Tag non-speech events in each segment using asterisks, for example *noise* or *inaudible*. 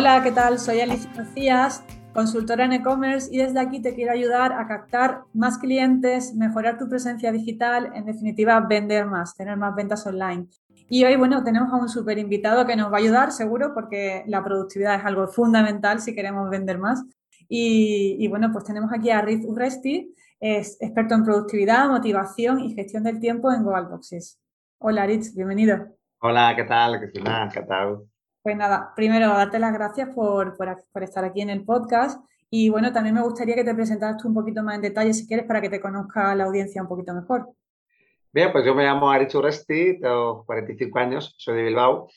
Hola, ¿qué tal? Soy Alicia Macías, consultora en e-commerce y desde aquí te quiero ayudar a captar más clientes, mejorar tu presencia digital, en definitiva, vender más, tener más ventas online. Y hoy, bueno, tenemos a un súper invitado que nos va a ayudar, seguro, porque la productividad es algo fundamental si queremos vender más. Y, bueno, pues tenemos aquí a Riz Urresti, es experto en productividad, motivación y gestión del tiempo en Boxes. Hola, Riz, bienvenido. Hola, ¿qué tal? ¿Qué tal? Pues nada, primero darte las gracias por, estar aquí en el podcast y bueno, también me gustaría que te presentaras tú un poquito más en detalle si quieres para que te conozca la audiencia un poquito mejor. Bien, pues yo me llamo Arichu Resti, tengo 45 años, soy de Bilbao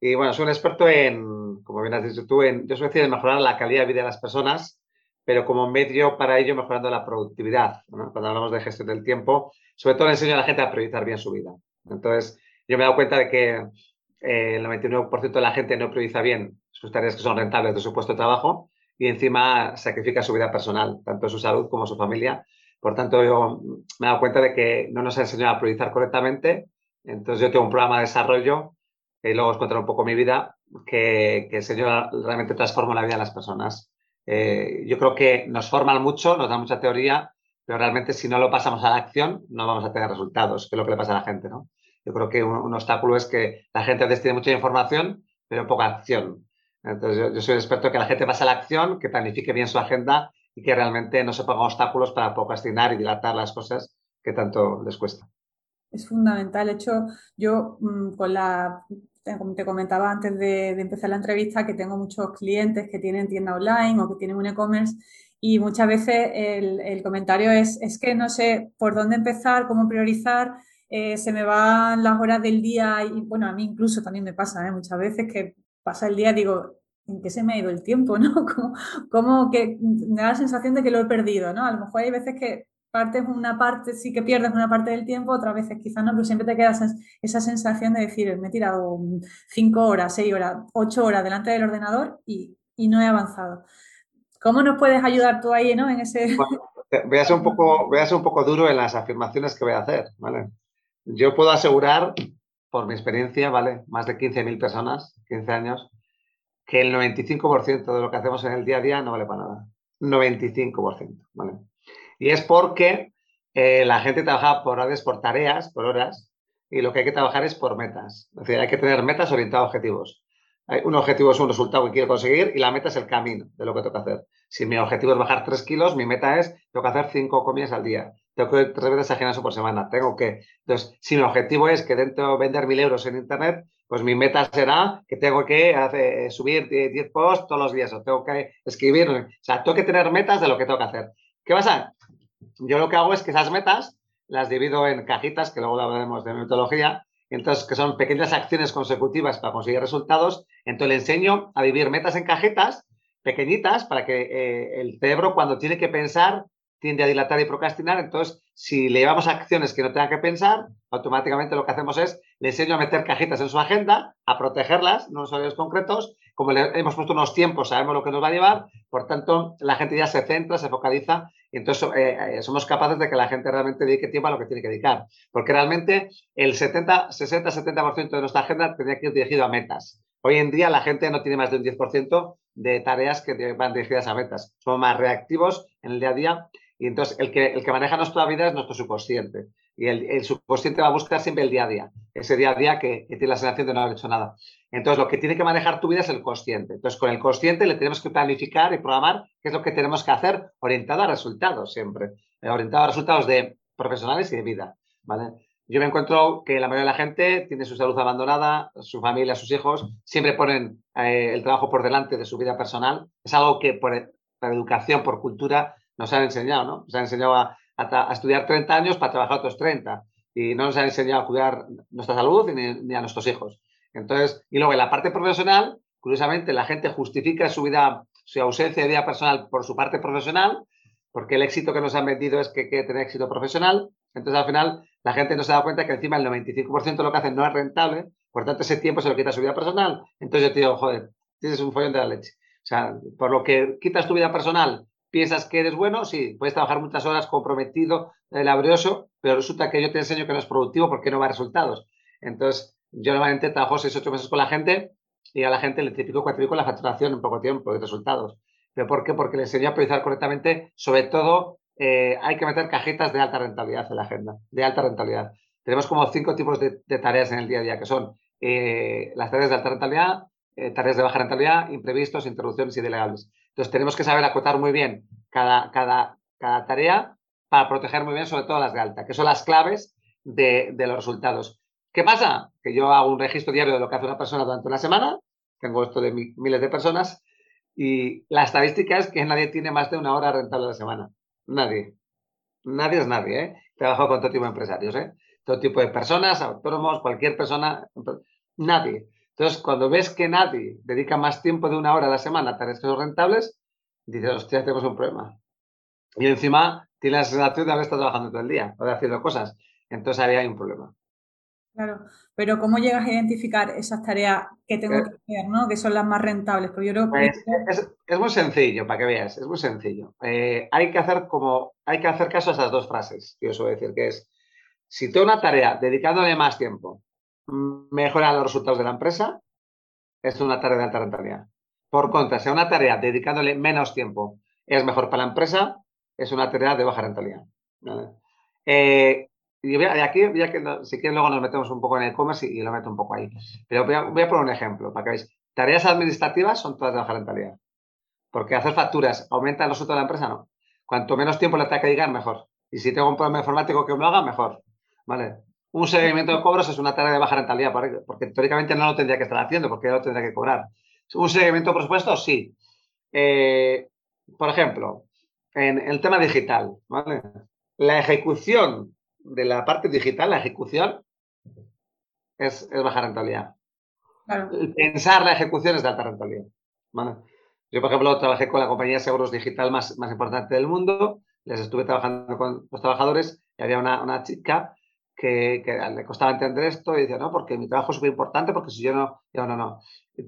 y bueno, soy un experto en, como bien has dicho tú, en, yo soy decir, en mejorar la calidad de vida de las personas, pero como medio para ello mejorando la productividad. Cuando hablamos de gestión del tiempo, sobre todo enseño a la gente a priorizar bien su vida. Entonces, yo me he dado cuenta de que el 99% de la gente no prioriza bien sus tareas que son rentables de su puesto de trabajo y encima sacrifica su vida personal, tanto su salud como su familia. Por tanto, yo me he dado cuenta de que no nos ha enseñado a priorizar correctamente. Entonces, yo tengo un programa de desarrollo y luego os contaré un poco mi vida que, que enseño realmente transforma la vida de las personas. Eh, yo creo que nos forman mucho, nos dan mucha teoría, pero realmente si no lo pasamos a la acción no vamos a tener resultados, que es lo que le pasa a la gente, ¿no? Yo creo que un, obstáculo es que la gente antes tiene mucha información, pero poca acción. Entonces, yo, soy experto en que la gente pase a la acción, que planifique bien su agenda y que realmente no se ponga obstáculos para procrastinar y dilatar las cosas que tanto les cuesta. Es fundamental. De hecho, yo mm, con la, como te comentaba antes de, empezar la entrevista, que tengo muchos clientes que tienen tienda online o que tienen un e-commerce y muchas veces el, el, comentario es, es que no sé por dónde empezar, cómo priorizar eh, se me van las horas del día y bueno, a mí incluso también me pasa ¿eh? muchas veces que pasa el día y digo, ¿en qué se me ha ido el tiempo? *laughs* ¿no? Como, como que me da la sensación de que lo he perdido, ¿no? A lo mejor hay veces que partes una parte, sí que pierdes una parte del tiempo, otras veces quizás no, pero siempre te queda esa, sensación de decir, me he tirado cinco horas, seis horas, ocho horas delante del ordenador y, y no he avanzado. ¿Cómo nos puedes ayudar tú ahí, ¿no? En ese... voy, a ser un poco, voy a ser un poco duro en las afirmaciones que voy a hacer, ¿vale? Yo puedo asegurar, por mi experiencia, ¿vale? Más de 15.000 personas, 15 años, que el 95% de lo que hacemos en el día a día no vale para nada. 95%, ¿vale? Y es porque eh, la gente trabaja por horas, por tareas, por horas, y lo que hay que trabajar es por metas. Es decir, hay que tener metas orientadas a objetivos. Un objetivo es un resultado que quiero conseguir y la meta es el camino de lo que tengo que hacer. Si mi objetivo es bajar 3 kilos, mi meta es, tengo que hacer 5 comidas al día tengo que tres veces a gimnasio por semana, tengo que. Entonces, si mi objetivo es que dentro de vender mil euros en Internet, pues mi meta será que tengo que hacer, subir 10 posts todos los días o tengo que escribir. O sea, tengo que tener metas de lo que tengo que hacer. ¿Qué pasa? Yo lo que hago es que esas metas las divido en cajitas, que luego hablaremos de metodología, entonces, que son pequeñas acciones consecutivas para conseguir resultados. Entonces, le enseño a dividir metas en cajitas pequeñitas para que eh, el cerebro, cuando tiene que pensar, tiende a dilatar y procrastinar. Entonces, si le llevamos acciones que no tenga que pensar, automáticamente lo que hacemos es le enseño a meter cajitas en su agenda, a protegerlas, no son concretos. Como le hemos puesto unos tiempos, sabemos lo que nos va a llevar. Por tanto, la gente ya se centra, se focaliza y entonces eh, eh, somos capaces de que la gente realmente dedique tiempo a lo que tiene que dedicar. Porque realmente el 70, 60, 70% de nuestra agenda tendría que ir dirigido a metas. Hoy en día la gente no tiene más de un 10% de tareas que van dirigidas a metas. Somos más reactivos en el día a día y entonces el que, el que maneja nuestra vida es nuestro subconsciente. Y el, subconsciente va a buscar siempre el día a día, ese día a día que, tiene la sensación de no haber hecho nada. Entonces, lo que tiene que manejar tu vida es el consciente. Entonces, con el consciente le tenemos que planificar y programar qué es lo que tenemos que hacer orientado a resultados siempre, eh, orientado a resultados de profesionales y de vida. ¿vale? Yo me encuentro que la mayoría de la gente tiene su salud abandonada, su familia, sus hijos, siempre ponen eh, el trabajo por delante de su vida personal. Es algo que por, por educación, por cultura, nos han enseñado, ¿no? Nos han enseñado a, estudiar 30 años para trabajar otros 30 y no nos han enseñado a cuidar nuestra salud ni, a nuestros hijos. Entonces, y luego en la parte profesional, curiosamente, la gente justifica su vida, su ausencia de vida personal por su parte profesional, porque el éxito que nos han vendido es que que tener éxito profesional. Entonces, al final, la gente no se da cuenta que encima el 95% de lo que hacen no es rentable, por tanto, ese tiempo se lo quita su vida personal. Entonces, yo te digo, joder, tienes un follón de la leche. O sea, por lo que quitas tu vida personal piensas que eres bueno, sí, puedes trabajar muchas horas comprometido, eh, laborioso, pero resulta que yo te enseño que no es productivo porque no va a resultados. Entonces, yo normalmente trabajo seis, ocho meses con la gente y a la gente le triplico, cuatriplico la facturación en poco tiempo y resultados. ¿Pero por qué? Porque le enseño a priorizar correctamente, sobre todo eh, hay que meter cajitas de alta rentabilidad en la agenda, de alta rentabilidad. Tenemos como cinco tipos de, tareas en el día a día, que son eh, las tareas de alta rentabilidad, tareas de baja rentabilidad, imprevistos, interrupciones y delegables. Entonces tenemos que saber acotar muy bien cada, cada, cada tarea para proteger muy bien sobre todo las de alta, que son las claves de, los resultados. ¿Qué pasa? Que yo hago un registro diario de lo que hace una persona durante una semana, tengo esto de miles de personas, y la estadística es que nadie tiene más de una hora rentable a la semana. Nadie. Nadie es nadie, ¿eh? Trabajo con todo tipo de empresarios, ¿eh? Todo tipo de personas, autónomos, cualquier persona. Nadie. Entonces, cuando ves que nadie dedica más tiempo de una hora a la semana a tareas que son rentables, dices, hostia, tenemos un problema. Y encima tienes la sensación de haber estado trabajando todo el día o de haciendo cosas. Entonces ahí hay un problema. Claro, pero ¿cómo llegas a identificar esas tareas que tengo eh. que hacer, ¿no? que son las más rentables? Porque yo creo pues, es, muy sencillo, para que veas, es muy sencillo. Eh, hay, que hacer como, hay que hacer caso a esas dos frases que os voy a decir, que es, si tengo una tarea dedicándole más tiempo, mejora los resultados de la empresa, es una tarea de alta rentabilidad. Por contra, si una tarea dedicándole menos tiempo es mejor para la empresa, es una tarea de baja rentabilidad. Eh, y aquí, ya que si quieres, luego nos metemos un poco en el e-commerce y, lo meto un poco ahí. Pero voy a, poner un ejemplo para que veáis. Tareas administrativas son todas de baja rentabilidad. Porque hacer facturas aumenta el resultado de la empresa, no. Cuanto menos tiempo le tenga que llegar, mejor. Y si tengo un problema informático que me lo haga, mejor. ¿Vale? Un seguimiento de cobros es una tarea de baja rentabilidad, porque, teóricamente no lo tendría que estar haciendo, porque ya lo tendría que cobrar. Un seguimiento por supuesto, sí. Eh, por ejemplo, en el tema digital, ¿vale? La ejecución de la parte digital, la ejecución, es, baja rentabilidad. Pensar la ejecución es de alta rentabilidad. Yo, por ejemplo, trabajé con la compañía de seguros digital más, más importante del mundo, les estuve trabajando con los trabajadores y había una, chica que, le costaba entender esto y decía, no, porque mi trabajo es súper importante, porque si yo no, yo no, no.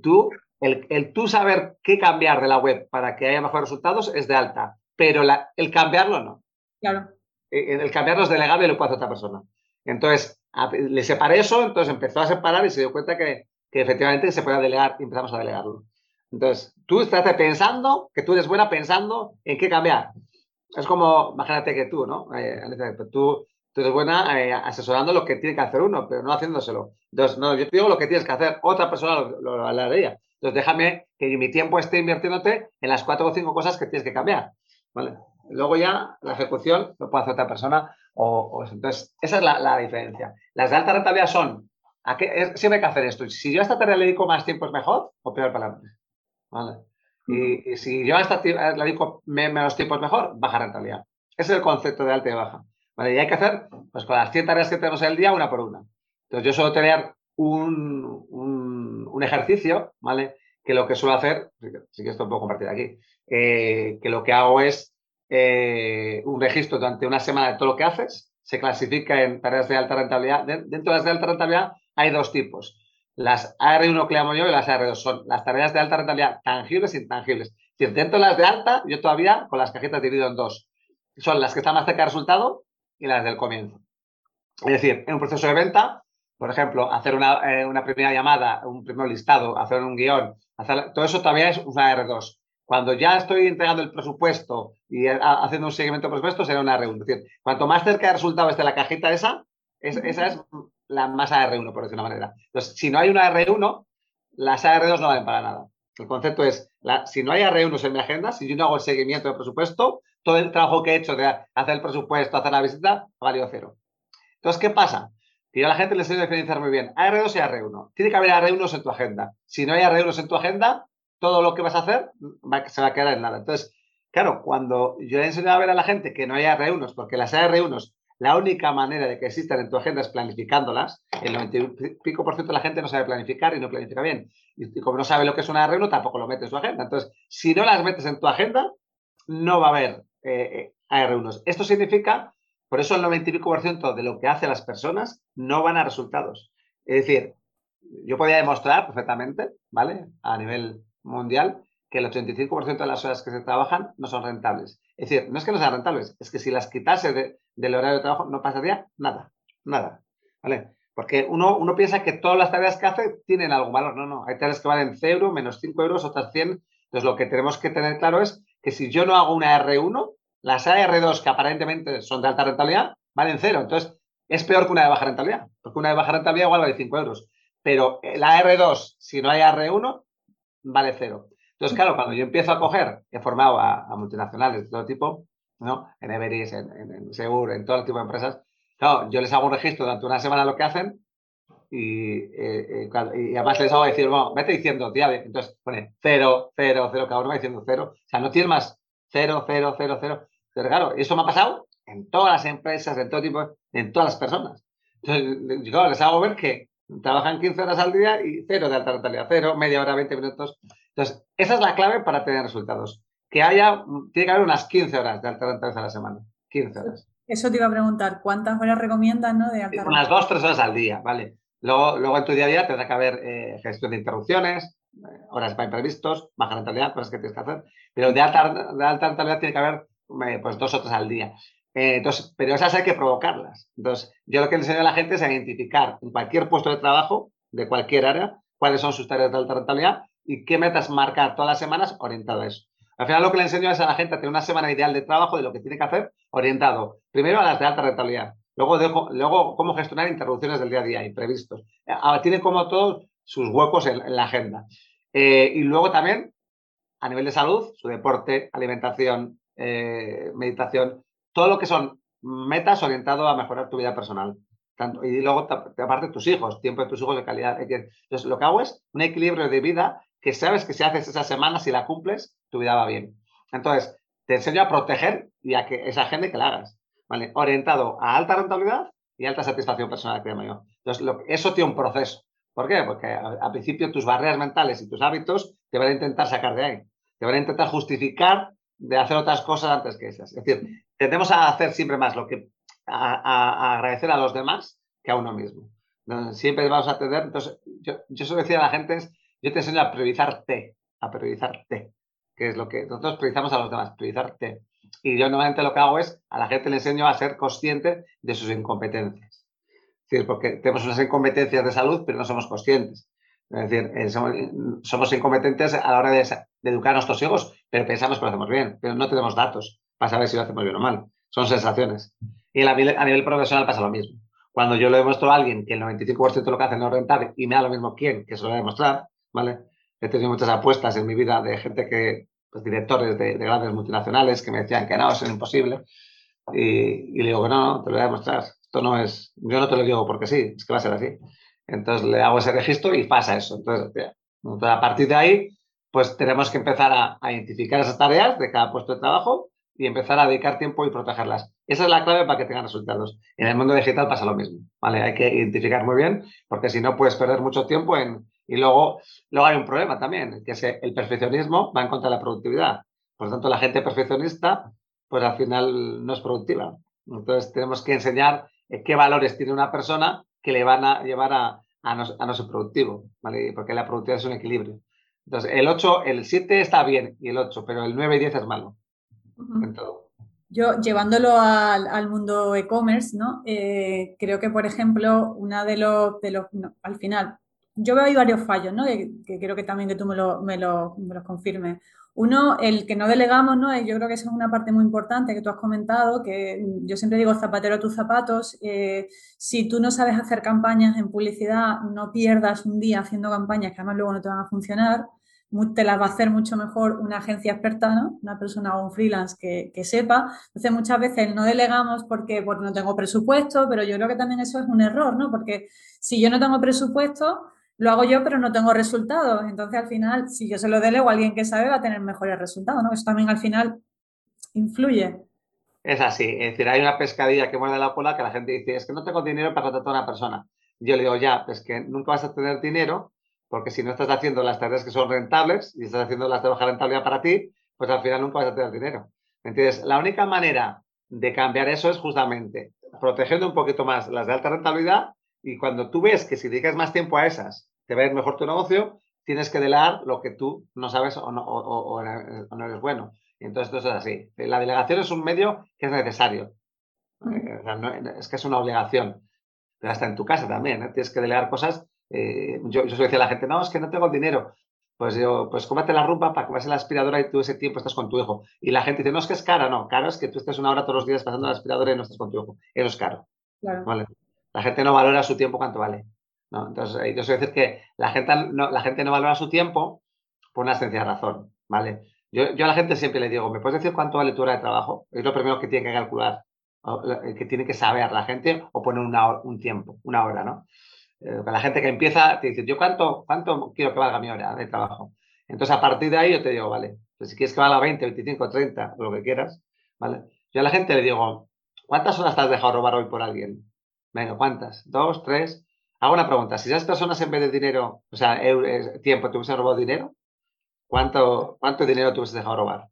Tú, el, el, tú saber qué cambiar de la web para que haya mejores resultados es de alta, pero el cambiarlo no. Claro. Eh, el cambiarlo es delegable y lo puede hacer otra persona. Entonces, le separé eso, entonces empezó a separar y se dio cuenta que, efectivamente se puede delegar y empezamos a delegarlo. Entonces, tú estás pensando, que tú eres buena pensando en qué cambiar. Es como, imagínate que tú, ¿no? Eh, tú, tú, eres buena eh, asesorando lo que tiene que hacer uno, pero no haciéndoselo. Entonces, no, yo te digo lo que tienes que hacer, otra persona lo, lo, haría. Entonces, déjame que mi tiempo esté invirtiéndote en las cuatro o cinco cosas que tienes que cambiar. ¿Vale? Luego ya la ejecución lo puede hacer otra persona o, Entonces, esa es la, diferencia. Las de alta rentabilidad son, ¿a qué, siempre hay que hacer esto. Si yo a esta tarea le dedico más tiempo, ¿es mejor o peor para la? ¿Vale? Y, si yo a esta le dedico menos tiempo, ¿es mejor? Baja rentabilidad. Ese es el concepto de alta y baja. ¿Vale? Y hay que hacer, pues con las 100 tareas que tenemos en el día, una por una. Entonces, yo suelo tener un, un, ejercicio, ¿vale? Que lo que suelo hacer, sí que esto puedo compartir aquí, eh, que lo que hago es eh, un registro durante una semana de todo lo que haces, se clasifica en tareas de alta rentabilidad. Dentro de las de alta rentabilidad hay dos tipos. Las AR1 que llamo yo y las AR2 son las tareas de alta rentabilidad tangibles e intangibles. dentro de las de alta, yo todavía con las cajitas divido en dos. Son las que están más cerca del resultado y las del comienzo. Es decir, en un proceso de venta, por ejemplo, hacer una, eh, una primera llamada, un primer listado, hacer un guion, hacer, todo eso todavía es una R2. Cuando ya estoy entregando el presupuesto y haciendo un seguimiento de presupuesto, será una R1. Es decir, cuanto más cerca de resultado esté la cajita esa, esa es la más AR1, por decir una manera. Entonces, si no hay una R1, las AR2 no valen para nada. El concepto es, si no hay R1 en mi agenda, si yo no hago el seguimiento del presupuesto, todo el trabajo que he hecho de hacer el presupuesto, hacer la visita, ha valido cero. Entonces, ¿qué pasa? Que a la gente les sé diferenciar muy bien AR2 y AR1. Tiene que haber AR1 en tu agenda. Si no hay AR1 en tu agenda, todo lo que vas a hacer se va a quedar en nada. Entonces, claro, cuando yo he enseñado a ver a la gente que no hay R1, porque las R1, la única manera de que existan en tu agenda es planificándolas, el 90 y pico por ciento de la gente no sabe planificar y no planifica bien. Y, como no sabe lo que es una R1, tampoco lo mete en su agenda. Entonces, si no las metes en tu agenda, no va a haber eh, AR1. Esto significa, por eso el 90 y pico por ciento de lo que hacen las personas no van a resultados. Es decir, yo podría demostrar perfectamente, ¿vale? A nivel mundial que el 85% de las horas que se trabajan no son rentables. Es decir, no es que no sean rentables, es que si las quitase del horario de trabajo no pasaría nada, nada. ¿Vale? Porque uno, uno piensa que todas las tareas que hace tienen algún valor. No, no. Hay tareas que valen 0, menos 5 euros, otras 100. Entonces, lo que tenemos que tener claro es que si yo no hago una R1, las AR2 que aparentemente son de alta rentabilidad valen 0. Entonces, es peor que una de baja rentabilidad. Porque una de baja rentabilidad igual vale 5 euros. Pero la R2, si no hay R1, vale 0. Entonces, claro, cuando yo empiezo a coger, he formado a, multinacionales de todo tipo, ¿no? En Everest, en, en, Segur, en todo tipo de empresas, claro, yo les hago un registro durante una semana lo que hacen y, eh, eh, y además les hago decir, bueno, vete diciendo, tía, entonces pone 0, 0, 0, cada uno va diciendo 0. O sea, no tienes más 0, 0, 0, 0. Pero claro, eso me ha pasado en todas las empresas, en todo tipo, en todas las personas. Entonces, claro, les hago ver que trabajan 15 horas al día y cero de alta rentabilidad, cero, media hora, 20 minutos. Entonces, esa es la clave para tener resultados. Que haya, tiene que haber unas 15 horas de alta rentabilidad a la semana. 15 horas. Eso te iba a preguntar, ¿cuántas horas recomiendas ¿no? de alta Unas 2, 3 horas al día, ¿vale? Luego, luego en tu día a día tendrá que haber eh, gestión de interrupciones, eh, horas para imprevistos, baja rentabilidad, cosas que tienes que hacer. Pero de alta, de alta rentabilidad tiene que haber eh, pues dos o tres al día. entonces, pero esas hay que provocarlas. Entonces, yo lo que enseño a la gente es a identificar en cualquier puesto de trabajo, de cualquier área, cuáles son sus tareas de alta rentabilidad y qué metas marcar todas las semanas orientado a eso. Al final lo que le enseño es a la gente a tener una semana ideal de trabajo de lo que tiene que hacer orientado primero a las de alta rentabilidad, luego, luego cómo gestionar interrupciones del día a día, imprevistos. Ah, tiene como todos sus huecos en, la agenda. Eh, y luego también a nivel de salud, su deporte, alimentación, eh, meditación, todo lo que son metas orientado a mejorar tu vida personal. Tanto, y luego, aparte, tus hijos, tiempo de tus hijos de calidad. Entonces, lo que hago es un equilibrio de vida que sabes que si haces esa semana, si la cumples, tu vida va bien. Entonces, te enseño a proteger y a que esa gente que la hagas, Orientado a alta rentabilidad y alta satisfacción personal, creo yo. Entonces, eso tiene un proceso. ¿Por qué? Porque al principio tus barreras mentales y tus hábitos te van a intentar sacar de ahí. Te van a intentar justificar de hacer otras cosas antes que esas. Es decir, tendemos a hacer siempre más lo que a, agradecer a los demás que a uno mismo. Siempre vamos a tener, entonces, yo, yo suelo decir a la gente, yo te enseño a priorizarte, a priorizarte, que es lo que nosotros priorizamos a los demás, priorizarte. Y yo normalmente lo que hago es, a la gente le enseño a ser consciente de sus incompetencias. Es decir, porque tenemos unas incompetencias de salud, pero no somos conscientes. Es decir, eh, somos, incompetentes a la hora de, educar a nuestros hijos, pero pensamos que lo hacemos bien, pero no tenemos datos para saber si lo hacemos bien o mal. Son sensaciones. Y a nivel, profesional pasa lo mismo. Cuando yo le demuestro a alguien que el 95% de lo que hace no es rentable y me da lo mismo quién, que se lo voy a demostrar, ¿vale? He tenido muchas apuestas en mi vida de gente que, pues directores de, grandes multinacionales que me decían que no, eso es imposible. Y, le digo que no, te lo voy a demostrar. Esto no es, yo no te lo digo porque sí, es que va a ser así. Entonces le hago ese registro y pasa eso. Entonces, a partir de ahí, pues tenemos que empezar a, identificar esas tareas de cada puesto de trabajo y empezar a dedicar tiempo y protegerlas. Esa es la clave para que tengan resultados. En el mundo digital pasa lo mismo, ¿vale? Hay que identificar muy bien, porque si no puedes perder mucho tiempo en... Y luego, luego hay un problema también, que es que el perfeccionismo va en contra de la productividad. Por lo tanto, la gente perfeccionista, pues al final no es productiva. Entonces, tenemos que enseñar qué valores tiene una persona que le van a llevar a, a, no, ser productivo, ¿vale? Porque la productividad es un equilibrio. Entonces, el 8, el 7 está bien y el 8, pero el 9 y 10 es malo. Yo, llevándolo al, mundo e-commerce, ¿no? Eh, creo que, por ejemplo, una de los, de los al final, yo veo ahí varios fallos, ¿no? Que, creo que también que tú me lo, me lo, me los confirmes. Uno, el que no delegamos, ¿no? Yo creo que esa es una parte muy importante que tú has comentado, que yo siempre digo zapatero a tus zapatos. Eh, si tú no sabes hacer campañas en publicidad, no pierdas un día haciendo campañas que además luego no te van a funcionar. Te las va a hacer mucho mejor una agencia experta, ¿no? Una persona o un freelance que, que sepa. Entonces, muchas veces no delegamos porque, porque no tengo presupuesto, pero yo creo que también eso es un error, ¿no? Porque si yo no tengo presupuesto, lo hago yo, pero no tengo resultados. Entonces, al final, si yo se lo delego a alguien que sabe, va a tener mejores resultados, ¿no? Eso también al final influye. Es así, es decir, hay una pescadilla que muerde la cola que la gente dice, es que no tengo dinero para contratar a una persona. Yo le digo, ya, es que nunca vas a tener dinero porque si no estás haciendo las tareas que son rentables y estás haciendo las de baja rentabilidad para ti, pues al final nunca vas a tener dinero. Entonces, la única manera de cambiar eso es justamente protegiendo un poquito más las de alta rentabilidad y cuando tú ves que si dedicas más tiempo a esas, te va a ir mejor tu negocio, tienes que delegar lo que tú no sabes o no, o, no eres bueno. Y entonces esto es así. La delegación es un medio que es necesario. Eh, es que es una obligación. pero hasta en tu casa también, ¿eh? tienes que delegar cosas. Eh, yo, yo decía a la gente, no, es que no tengo el dinero. Pues yo, pues cómate la rumba para que vas la aspiradora y tú ese tiempo estás con tu hijo. Y la gente dice, no, es que es cara, no, caro es que tú estés una hora todos los días pasando la aspiradora y no estás con tu hijo. Eso es caro. ¿vale? La gente no valora su tiempo cuánto vale. ¿No? Entonces, yo suelo decir que la gente no, la gente no valora su tiempo por una sencilla razón, ¿vale? Yo, yo, a la gente siempre le digo, ¿me puedes decir cuánto vale tu hora de trabajo? Es lo primero que tiene que calcular, que tiene que saber la gente o poner una, un tiempo, una hora, ¿no? Eh, la gente que empieza te dice, ¿yo cuánto, cuánto quiero que valga mi hora de trabajo? Entonces, a partir de ahí yo te digo, vale, pues si quieres que valga 20, 25, 30, lo que quieras, ¿vale? Yo a la gente le digo, ¿cuántas horas te has dejado robar hoy por alguien? Venga, ¿cuántas? ¿Dos, tres? Hago una pregunta. Si esas personas en vez de dinero, o sea, tiempo, te hubiesen robado dinero, ¿cuánto, cuánto dinero te hubieses dejado robar?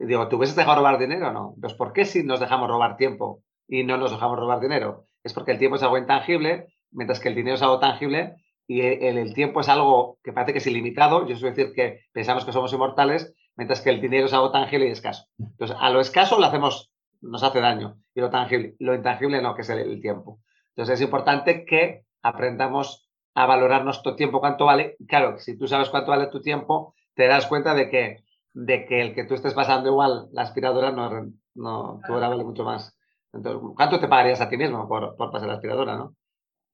Y digo, ¿te hubieses dejado robar dinero o no? Entonces, ¿por qué si nos dejamos robar tiempo y no nos dejamos robar dinero? Es porque el tiempo es algo intangible, mientras que el dinero es algo tangible y el, tiempo es algo que parece que es ilimitado. Yo suelo decir que pensamos que somos inmortales, mientras que el dinero es algo tangible y escaso. Entonces, a lo escaso lo hacemos, nos hace daño y lo tangible, lo intangible no, que es el tiempo. Entonces, es importante que aprendamos a valorar nuestro tiempo, cuánto vale. Claro, si tú sabes cuánto vale tu tiempo, te das cuenta de que, de que el que tú estés pasando igual, la aspiradora no, no tu hora vale mucho más. Entonces, ¿cuánto te pagarías a ti mismo por, por pasar la aspiradora, no?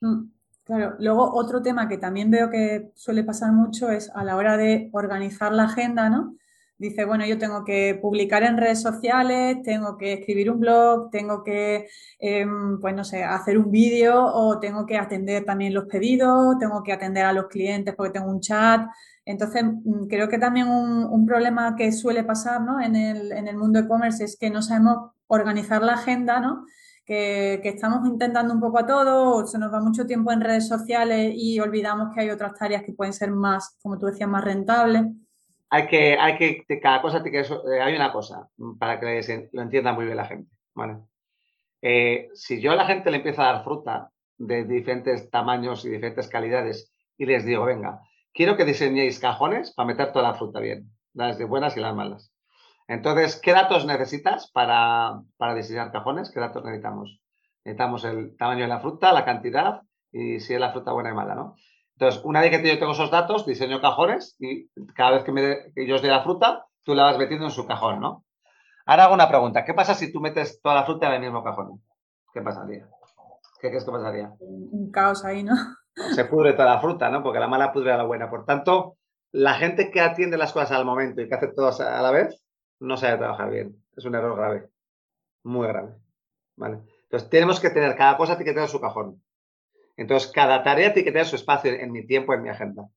Mm, claro, luego otro tema que también veo que suele pasar mucho es a la hora de organizar la agenda, ¿no? Dice, bueno, yo tengo que publicar en redes sociales, tengo que escribir un blog, tengo que, em, pues no sé, hacer un vídeo o tengo que atender también los pedidos, tengo que atender a los clientes porque tengo un chat. Entonces, mm, creo que también un, problema que suele pasar ¿no? en, el, en el mundo e-commerce es que no sabemos organizar la agenda, ¿no? Que, que, estamos intentando un poco a todo, se nos va mucho tiempo en redes sociales y olvidamos que hay otras tareas que pueden ser más, como tú decías, más rentables hay que, hay que, cada cosa, eh, hay una cosa para que lo entienda muy bien la gente, ¿vale? Eh, si yo a la gente le empiezo a dar fruta de diferentes tamaños y diferentes calidades y les digo, venga, quiero que diseñéis cajones para meter toda la fruta bien, las de buenas y las malas. Entonces, ¿qué datos necesitas para, para diseñar cajones? ¿Qué datos necesitamos? Necesitamos el tamaño de la fruta, la cantidad y si es la fruta buena y mala, ¿no? Entonces, una vez que yo tengo esos datos, diseño cajones y cada vez que, me yo os dé la fruta, tú la vas metiendo en su cajón, ¿no? Ahora hago una pregunta. ¿Qué pasa si tú metes toda la fruta en el mismo cajón? ¿Qué pasaría? ¿Qué crees que pasaría? Un caos ahí, ¿no? Se pudre toda la fruta, ¿no? Porque la mala pudre a la buena. Por tanto, la gente que atiende las cosas al momento y que hace todas a la vez, no sabe trabajar bien. Es un error grave. Muy grave. ¿Vale? Entonces, tenemos que tener, cada cosa tiene que tener su cajón. Entonces, cada tarea tiene que tener su espacio en mi tiempo, en mi agenda.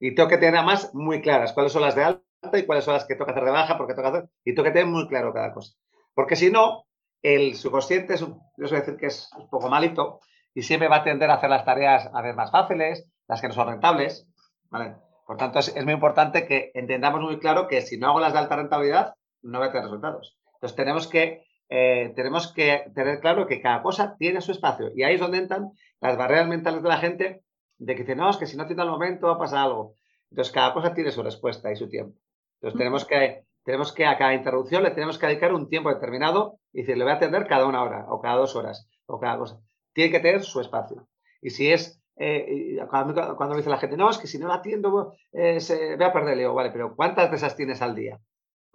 Y tengo que tener además muy claras cuáles son las de alta y cuáles son las que toca hacer de baja, porque toca hacer, y tengo que tener muy claro cada cosa. Porque si no, el subconsciente, es suelo decir que es un poco malito y siempre va a tender a hacer las tareas a ver más fáciles, las que no son rentables. ¿vale? Por tanto, es, muy importante que entendamos muy claro que si no hago las de alta rentabilidad, no voy a tener resultados. Entonces, tenemos que eh, tenemos que tener claro que cada cosa tiene su espacio. Y ahí es donde entran las barreras mentales de la gente de que dicen, no, es que si no tiene el momento va a pasar algo. Entonces, cada cosa tiene su respuesta y su tiempo. Entonces, tenemos que, tenemos que a cada interrupción le tenemos que dedicar un tiempo determinado y decir, le voy a atender cada una hora o cada dos horas o cada cosa. Tiene que tener su espacio. Y si es, eh, cuando, me dice la gente, no, es que si no la atiendo, eh, se, voy a perder, le digo, vale, pero ¿cuántas de esas tienes al día?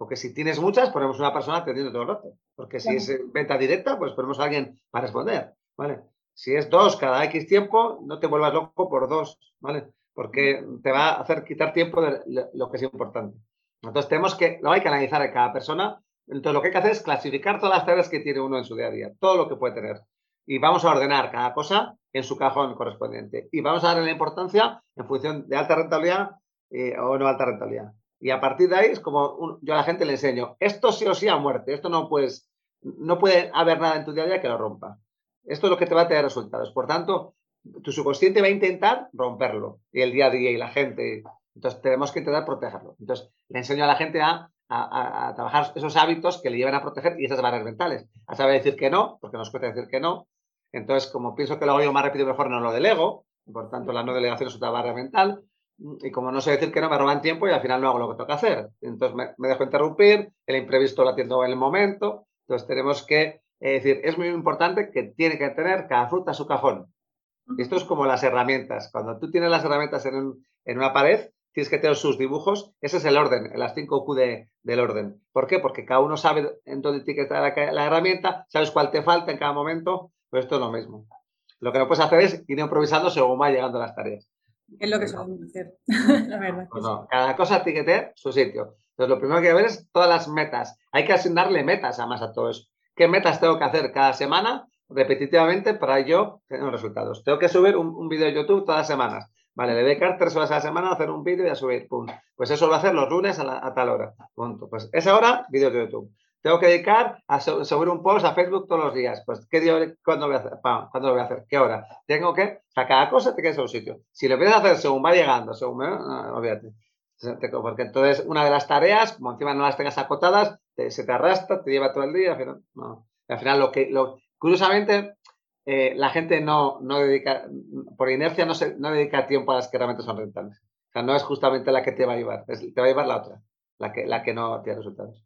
Porque si tienes muchas, ponemos una persona atendiendo todo el rato. Porque si es venta directa, pues ponemos a alguien para responder. ¿Vale? Si es dos cada X tiempo, no te vuelvas loco por dos, ¿vale? Porque te va a hacer quitar tiempo de lo que es importante. Entonces tenemos que, lo hay que analizar a cada persona. Entonces lo que hay que hacer es clasificar todas las tareas que tiene uno en su día a día, todo lo que puede tener. Y vamos a ordenar cada cosa en su cajón correspondiente. Y vamos a darle la importancia en función de alta rentabilidad eh, o no alta rentabilidad. Y a partir de ahí es como yo a la gente le enseño, esto sí o sí a muerte, esto no puedes, no puede haber nada en tu día a día que lo rompa. Esto es lo que te va a tener resultados. Por tanto, tu subconsciente va a intentar romperlo y el día a día y la gente. Entonces, tenemos que intentar protegerlo. Entonces, le enseño a la gente a, a, trabajar esos hábitos que le llevan a proteger y esas barreras mentales. A saber decir que no, porque nos cuesta decir que no. Entonces, como pienso que lo hago yo más rápido y mejor, no lo delego. Por tanto, la no delegación es otra barrera mental y como no sé decir que no, me roban tiempo y al final no hago lo que toca hacer. Entonces me, dejo interrumpir, el imprevisto lo atiendo en el momento. Entonces tenemos que eh, decir, es muy importante que tiene que tener cada fruta su cajón. Esto es como las herramientas. Cuando tú tienes las herramientas en, una pared, tienes que tener sus dibujos. Ese es el orden, las 5Q del orden. ¿Por qué? Porque cada uno sabe en dónde tiene que estar la, herramienta, sabes cuál te falta en cada momento. Pues esto es lo mismo. Lo que no puedes hacer es ir improvisando según va llegando las tareas. Es lo que solemos hacer, *laughs* la verdad. Pues cada cosa tiene que tener su sitio. Entonces, lo primero que hay que ver es todas las metas. Hay que asignarle metas además a todo eso. ¿Qué metas tengo que hacer cada semana repetitivamente para yo tener resultados? Tengo que subir un, vídeo de YouTube todas las semanas. Vale, le dedicar tres horas a la semana a hacer un vídeo y a subir. Punto. Pues eso lo a hacer los lunes a, tal hora. Punto. Pues esa hora, vídeos de YouTube. Tengo que dedicar a subir un post a Facebook todos los días. Pues, ¿qué día, cuándo, voy a hacer? ¿cuándo lo voy a hacer? ¿Qué hora? Tengo que, o sea, cada cosa te queda en su sitio. Si lo empiezas a hacer según va llegando, según, no, olvídate. Porque entonces una de las tareas, como encima no las tengas acotadas, se te arrastra, te lleva todo el día. Al final, no. al final lo que, curiosamente, eh, la gente no, no dedica, por inercia no, se, no dedica tiempo a las que realmente son rentables. O sea, no es justamente la que te va a llevar, te va a llevar la otra, la que, la que no tiene resultados.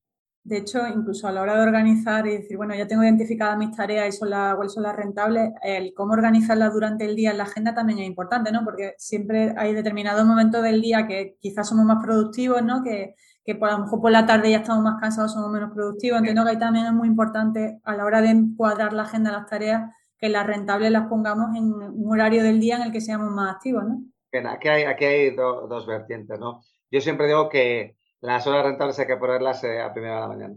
De hecho, incluso a la hora de organizar y decir, bueno, ya tengo identificadas mis tareas y son las, cuáles son las rentables, el cómo organizarlas durante el día en la agenda también es importante, ¿no? Porque siempre hay determinados momentos del día que quizás somos más productivos, ¿no? Que, que por, a lo mejor por la tarde ya estamos más cansados, somos menos productivos. Entiendo que ahí también es muy importante a la hora de encuadrar la agenda las tareas que las rentables las pongamos en un horario del día en el que seamos más activos, ¿no? Aquí hay, aquí hay dos vertientes, ¿no? Yo siempre digo que las horas rentables hay que ponerlas eh, a primera de la mañana.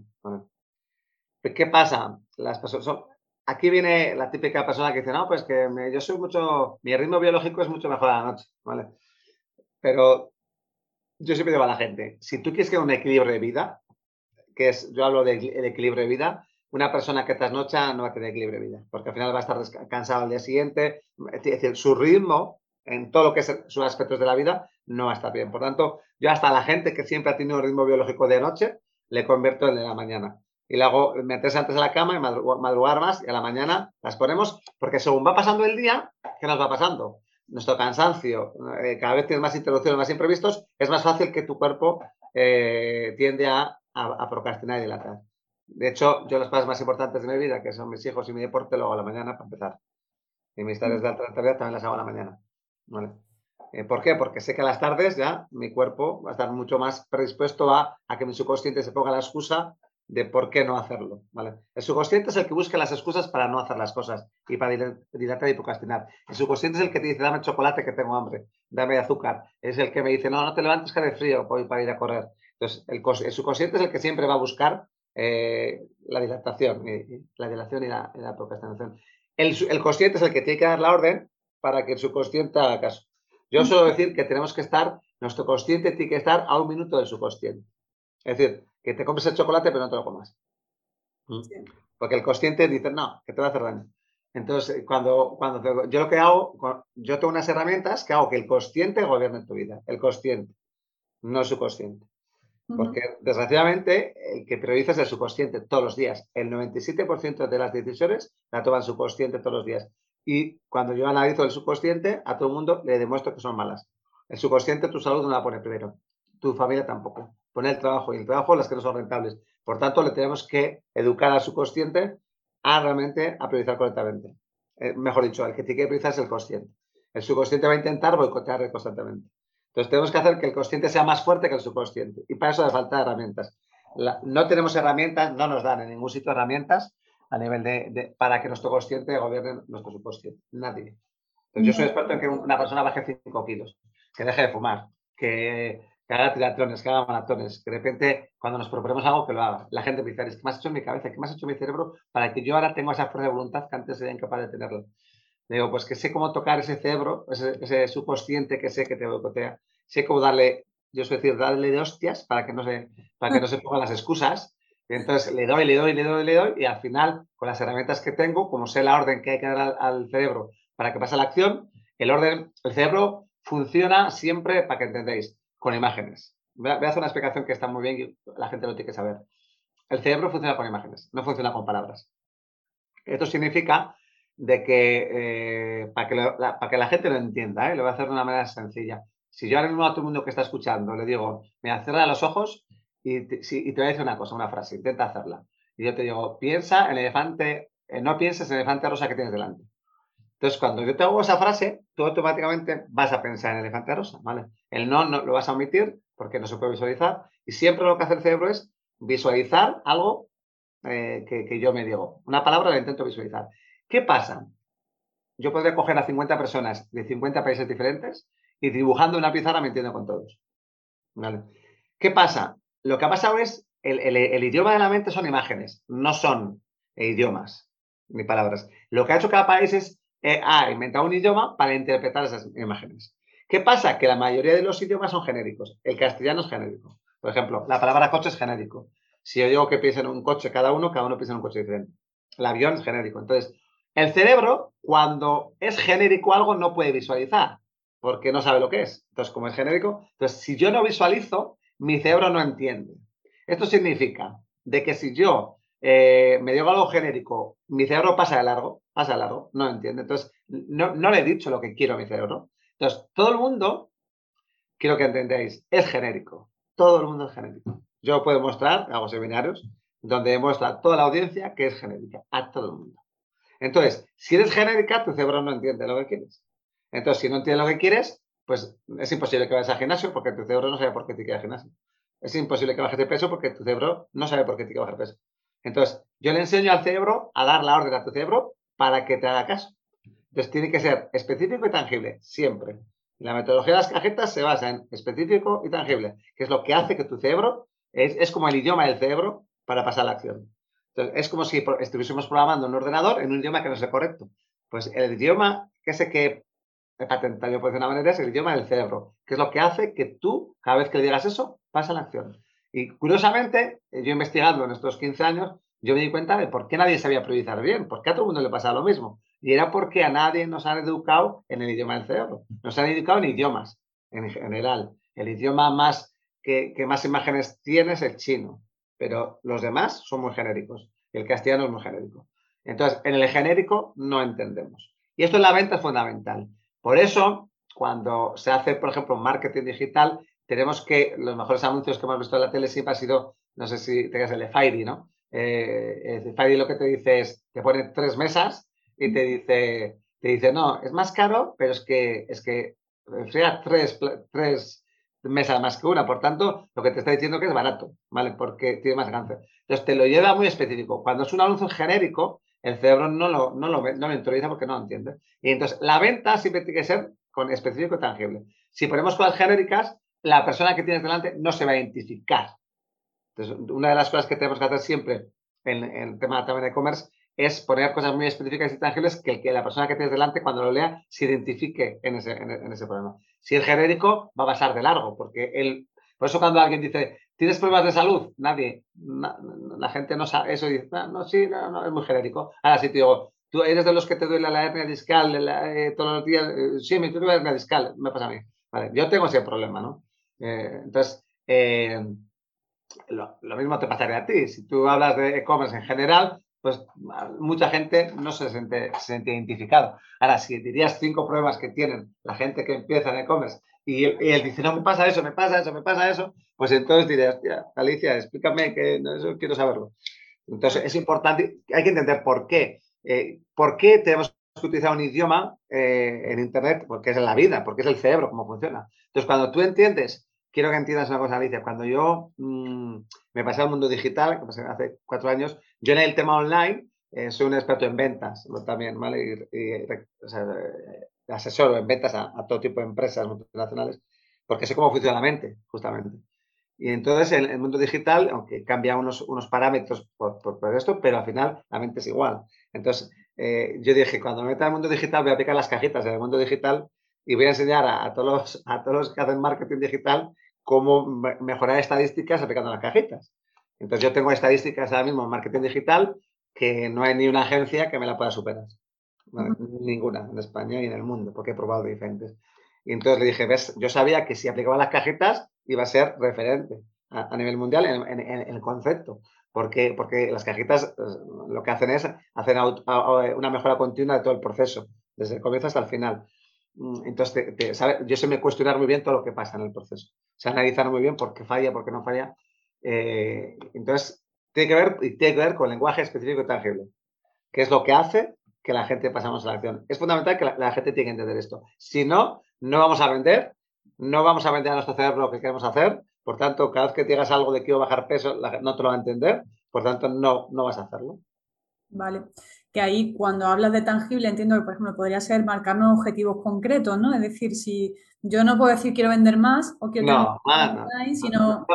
¿Qué pasa? Las personas aquí viene la típica persona que dice, no, pues que yo soy mucho, mi ritmo biológico es mucho mejor a la noche, ¿vale? Pero yo siempre digo a la gente, si tú quieres que un equilibrio de vida, que es, yo hablo del equilibrio de vida, una persona que trasnocha no va a tener equilibrio de vida, porque al final va a estar cansado al día siguiente, es decir, su ritmo en todo lo que es sus aspectos de la vida, no va a estar bien. Por tanto, yo hasta la gente que siempre ha tenido un ritmo biológico de noche, le convierto en de la mañana. Y le hago meterse antes a la cama y madrugar más y a la mañana las ponemos, porque según va pasando el día, ¿qué nos va pasando? Nuestro cansancio, eh, cada vez tiene más interrupciones, más imprevistos, es más fácil que tu cuerpo eh, tiende a, procrastinar y dilatar. De hecho, yo las cosas más importantes de mi vida, que son mis hijos y mi deporte, lo hago a la mañana para empezar. Y mis tareas de alta rentabilidad también las hago a la mañana. Eh, ¿Por qué? Porque sé que a las tardes ya mi cuerpo va a estar mucho más predispuesto a, que mi subconsciente se ponga la excusa de por qué no hacerlo. ¿vale? El subconsciente es el que busca las excusas para no hacer las cosas y para dilatar y procrastinar. El subconsciente es el que te dice, dame chocolate que tengo hambre, dame azúcar. Es el que me dice, no, no te levantes que hace frío para ir a correr. Entonces, el, subconsciente es el que siempre va a buscar eh, la dilatación, y, la dilación y la, procrastinación. El, el consciente es el que tiene que dar la orden para que el subconsciente haga caso. Yo suelo decir que tenemos que estar, nuestro consciente tiene que estar a un minuto del subconsciente. Es decir, que te compres el chocolate pero no te lo comas. ¿Mm? Porque el consciente dice, no, que te va a hacer daño. Entonces, cuando, cuando yo lo que hago, yo tengo unas herramientas que hago que el consciente gobierne tu vida, el consciente, no el subconsciente. Porque desgraciadamente el que prioriza es el subconsciente todos los días. El 97% de las decisiones la toma el subconsciente todos los días. Y cuando yo analizo el subconsciente, a todo el mundo le demuestro que son malas. El subconsciente, tu salud no la pone primero, tu familia tampoco. Pone el trabajo y el trabajo las que no son rentables. Por tanto, le tenemos que educar al subconsciente a realmente a priorizar correctamente. Eh, mejor dicho, el que tiene que priorizar es el consciente. El subconsciente va a intentar boicotear constantemente. Entonces, tenemos que hacer que el consciente sea más fuerte que el subconsciente. Y para eso hace falta herramientas. no tenemos herramientas, no nos dan en ningún sitio herramientas a nivel de, para que nuestro consciente gobierne nuestro subconsciente. Nadie. yo soy experto en que una persona baje 5 kilos, que deje de fumar, que, haga triatlones, que haga maratones, que de repente cuando nos proponemos algo que lo haga. La gente me dice, ¿qué me has hecho en mi cabeza? ¿Qué me has hecho en mi cerebro para que yo ahora tenga esa fuerza de voluntad que antes era incapaz de tenerla? Le digo, pues que sé cómo tocar ese cerebro, ese, subconsciente que sé que te boicotea, sé cómo darle, yo soy decir, darle de hostias para que no se, para que no se pongan las excusas entonces le doy, le doy, le doy, le doy y al final, con las herramientas que tengo, como sé la orden que hay que dar al, cerebro para que pase la acción, el orden, el cerebro funciona siempre, para que entendáis, con imágenes. Voy a, hacer una explicación que está muy bien y la gente lo tiene que saber. El cerebro funciona con imágenes, no funciona con palabras. Esto significa de que, eh, para, que la, gente lo entienda, ¿eh? lo voy a hacer de una manera sencilla. Si yo ahora mismo a todo el mundo que está escuchando le digo, me cierra los ojos y te, te voy a decir una cosa, una frase, intenta hacerla. Y yo te digo, piensa en el elefante, eh, no pienses en el elefante rosa que tienes delante. Entonces, cuando yo te hago esa frase, tú automáticamente vas a pensar en elefante rosa, ¿vale? El no, no lo vas a omitir porque no se puede visualizar y siempre lo que hace el cerebro es visualizar algo eh, que, yo me digo. Una palabra la intento visualizar. ¿Qué pasa? Yo podría coger a 50 personas de 50 países diferentes y dibujando una pizarra me entiendo con todos. ¿Vale? ¿Qué pasa? Lo que ha pasado es, el, el idioma de la mente son imágenes, no son idiomas ni palabras. Lo que ha hecho cada país es eh, ha inventado un idioma para interpretar esas imágenes. ¿Qué pasa? Que la mayoría de los idiomas son genéricos. El castellano es genérico. Por ejemplo, la palabra coche es genérico. Si yo digo que piensen en un coche cada uno, cada uno piensa en un coche diferente. El avión es genérico. Entonces, el cerebro, cuando es genérico algo, no puede visualizar, porque no sabe lo que es. Entonces, como es genérico, entonces si yo no visualizo, mi cerebro no entiende. Esto significa de que si yo eh, me digo algo genérico, mi cerebro pasa de largo, pasa de largo, no entiende. Entonces, no, le he dicho lo que quiero a mi cerebro. Entonces, todo el mundo, quiero que entendáis, es genérico. Todo el mundo es genérico. Yo puedo mostrar, hago seminarios, donde demuestra a toda la audiencia que es genérica, a todo el mundo. Entonces, si eres genérica, tu cerebro no entiende lo que quieres. Entonces, si no entiende lo que quieres, pues es imposible que vayas al gimnasio porque tu cerebro no sabe por qué te quieres gimnasio. Es imposible que bajes de peso porque tu cerebro no sabe por qué te quiere bajar peso. Entonces, yo le enseño al cerebro a dar la orden a tu cerebro para que te haga caso. Entonces, tiene que ser específico y tangible, siempre. la metodología de las cajetas se basa en específico y tangible, que es lo que hace que tu cerebro es, como el idioma del cerebro para pasar la acción. Entonces, es como si estuviésemos programando un ordenador en un idioma que no sea correcto. Pues el idioma que sé que patentado por una manera es el idioma del cerebro, que es lo que hace que tú, cada vez que digas eso, pasa la acción. Y curiosamente, eh, yo investigando en estos 15 años, yo me di cuenta de por qué nadie sabía priorizar bien, por qué a todo el mundo le pasaba lo mismo. Y era porque a nadie nos han educado en el idioma del cerebro. Nos han educado en idiomas, en general. El idioma más que, más imágenes tiene es el chino, pero los demás son muy genéricos. El castellano es muy genérico. Entonces, en el genérico no entendemos. Y esto en la venta es fundamental. Por eso, cuando se hace, por ejemplo, marketing digital, tenemos que, los mejores anuncios que hemos visto en la tele siempre ha sido, no sé si tengas el Fairy, ¿no? Eh, el Fairy lo que te dice es, te pone tres mesas y te dice, te dice, no, es más caro, pero es que, es que fría tres, tres mesas más que una, por tanto, lo que te está diciendo que es barato, ¿vale? Porque tiene más alcance. Entonces, te lo lleva muy específico. Cuando es un anuncio genérico, el cerebro no lo, no lo, no lo introduce porque no lo entiende. Y entonces, la venta siempre tiene que ser con específico y tangible. Si ponemos cosas genéricas, la persona que tienes delante no se va a identificar. Entonces, una de las cosas que tenemos que hacer siempre en, el tema también de e-commerce es poner cosas muy específicas y tangibles que, que la persona que tienes delante cuando lo lea se identifique en ese, en, ese problema. Si es genérico, va a pasar de largo, porque él, por eso cuando alguien dice, ¿tienes problemas de salud? Nadie, la gente no sabe eso dice, no, no sí, no, no, es muy genérico. Ahora sí digo, tú eres de los que te duele la hernia discal eh, todos los días, eh, sí, me duele la hernia discal, me pasa a mí. Vale, yo tengo ese problema, ¿no? Eh, entonces, lo, mismo te pasaría a ti. Si tú hablas de e-commerce en general, pues mucha gente no se siente, se siente identificado. Ahora, si dirías cinco pruebas que tienen la gente que empieza en e-commerce y, él dice, no me pasa eso, me pasa eso, me pasa eso, pues entonces dirías, Alicia, explícame que eso quiero saberlo. Entonces, es importante, hay que entender por qué. Eh, ¿Por qué tenemos que utilizar un idioma en Internet? Porque es en la vida, porque es el cerebro, cómo funciona. Entonces, cuando tú entiendes quiero que entiendas una cosa, Alicia. Cuando yo mm, me pasé al mundo digital, que pasé hace cuatro años, yo en el tema online eh, soy un experto en ventas también, ¿vale? Y, eh, asesoro en ventas a, todo tipo de empresas multinacionales, porque sé cómo funciona la mente, justamente. Y entonces en el mundo digital, aunque cambia unos, unos parámetros por, por, esto, pero al final la mente es igual. Entonces eh, yo dije, cuando me meta al mundo digital voy a aplicar las cajitas en el mundo digital y voy a enseñar a, todos, los, a todos que hacen marketing digital cómo mejorar estadísticas aplicando las cajitas. Entonces yo tengo estadísticas ahora mismo en marketing digital que no hay ni una agencia que me la pueda superar. Ninguna en España y en el mundo, porque he probado diferentes. Y entonces le dije, ves, yo sabía que si aplicaba las cajitas iba a ser referente a, nivel mundial en, el concepto. Porque, porque las cajitas eh, lo que hacen es hacer una mejora continua de todo el proceso, desde el comienzo hasta el final. Mm, entonces, yo sé me cuestionar muy bien todo lo que pasa en el proceso. Se analizar muy bien por qué falla, por qué no falla. Eh, entonces, tiene que ver, tiene que ver con lenguaje específico y tangible. ¿Qué es lo que hace que la gente pasamos a la acción. Es fundamental que la, gente tiene que entender esto. Si no, no vamos a vender, no vamos a vender a nuestro cerebro lo que queremos hacer. Por tanto, cada vez que digas algo de quiero bajar peso, no te lo va a entender. Por tanto, no, no vas a hacerlo. Vale. Que ahí cuando hablas de tangible, entiendo que, por ejemplo, podría ser marcarme objetivos concretos, ¿no? Es decir, si yo no puedo decir quiero vender más o quiero no, más, sino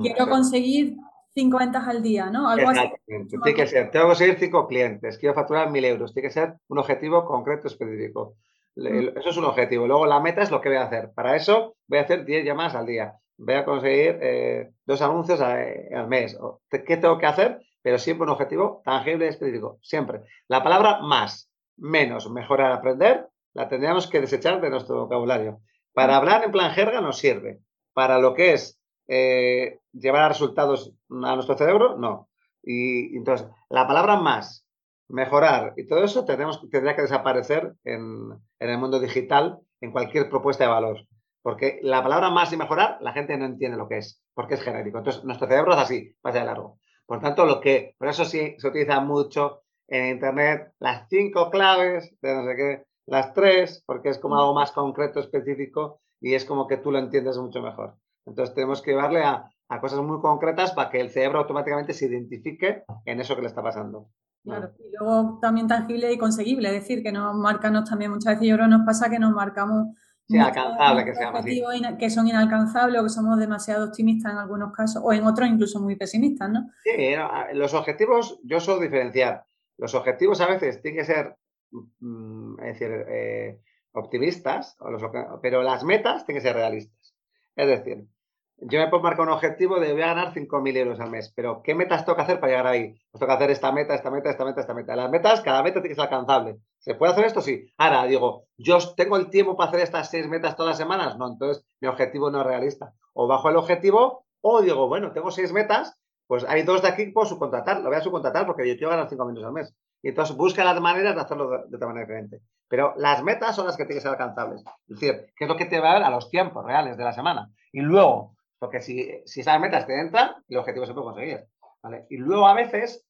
quiero conseguir cinco ventas al día, ¿no? Algo Exactamente. Tiene que ser, tengo que conseguir cinco clientes, quiero facturar mil euros, tiene que ser un objetivo concreto, específico. Mm. Eso es un objetivo. Luego la meta es lo que voy a hacer. Para eso voy a hacer 10 llamadas al día. Voy a conseguir eh, dos anuncios al mes. ¿Qué tengo que hacer? Pero siempre un objetivo tangible y específico. Siempre. La palabra más, menos, mejorar, aprender, la tendríamos que desechar de nuestro vocabulario. Para mm. hablar en plan jerga nos sirve. Para lo que es eh, llevar a resultados a nuestro cerebro, no. Y, entonces, la palabra más, mejorar y todo eso tenemos, tendría que desaparecer en, el mundo digital en cualquier propuesta de valor. Porque la palabra más y mejorar, la gente no entiende lo que es, porque es genérico. Entonces, nuestro cerebro es así, pasa de largo. Por tanto, lo que, por eso sí se utiliza mucho en Internet las cinco claves de no sé qué, las tres, porque es como algo más concreto, específico, y es como que tú lo entiendes mucho mejor. Entonces tenemos que llevarle a, cosas muy concretas para que el cerebro automáticamente se identifique en eso que le está pasando. Claro, y luego también tangible y conseguible, es decir, que nos marcamos también muchas veces, yo creo que nos pasa que nos marcamos sí, alcanzable, que, son inalcanzables o que somos demasiado optimistas en algunos casos o en otros incluso muy pesimistas, ¿no? Sí, los objetivos, yo suelo diferenciar. Los objetivos a veces tienen que ser, mm, es decir, eh, optimistas, pero las metas tienen que ser realistas. Es decir, yo me puedo marcar un objetivo de voy a ganar 5.000 euros al mes, pero ¿qué metas tengo que hacer para llegar ahí? Pues tengo hacer esta meta, esta meta, esta meta, esta meta. Las metas, cada meta tiene que ser alcanzable. ¿Se puede hacer esto? Sí. Ahora, digo, ¿yo tengo el tiempo para hacer estas seis metas todas las semanas? No, entonces mi objetivo no es realista. O bajo el objetivo, o digo, bueno, tengo seis metas, pues hay dos de aquí que puedo subcontratar. Lo voy a subcontratar porque yo quiero ganar 5.000 euros al mes. Y entonces busca las maneras de hacerlo de, otra manera diferente. Pero las metas son las que tienen que ser alcanzables. Es decir, ¿qué es lo que te va a dar a los tiempos reales de la semana? Y luego, porque si, si esas metas te entran, el objetivo se puede conseguir. Y luego a veces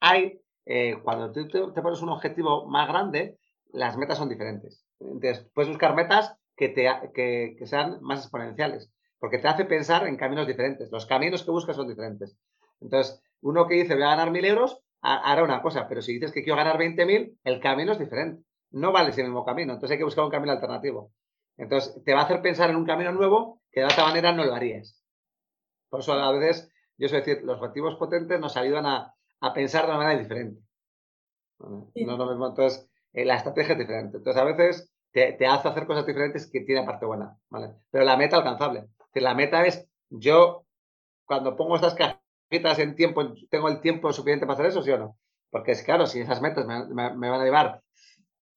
hay, eh, cuando tú te, pones un objetivo más grande, las metas son diferentes. Entonces, puedes buscar metas que, te, que, que sean más exponenciales, porque te hace pensar en caminos diferentes. Los caminos que buscas son diferentes. Entonces, uno que dice voy a ganar mil euros, hará una cosa, pero si dices que quiero ganar 20.000, el camino es diferente. No vale ese mismo camino, entonces hay que buscar un camino alternativo. Entonces, te va a hacer pensar en un camino nuevo que de otra manera no lo harías. Por eso a veces, yo suelo decir, los objetivos potentes nos ayudan a, pensar de una manera diferente. No es lo mismo, entonces, eh, la estrategia es diferente. Entonces, a veces te, hace hacer cosas diferentes que tiene parte buena, ¿vale? Pero la meta alcanzable. la meta es, yo, cuando pongo estas cajas en tiempo, tengo el tiempo suficiente para hacer eso, sí o no? Porque es claro, si esas metas me, van a llevar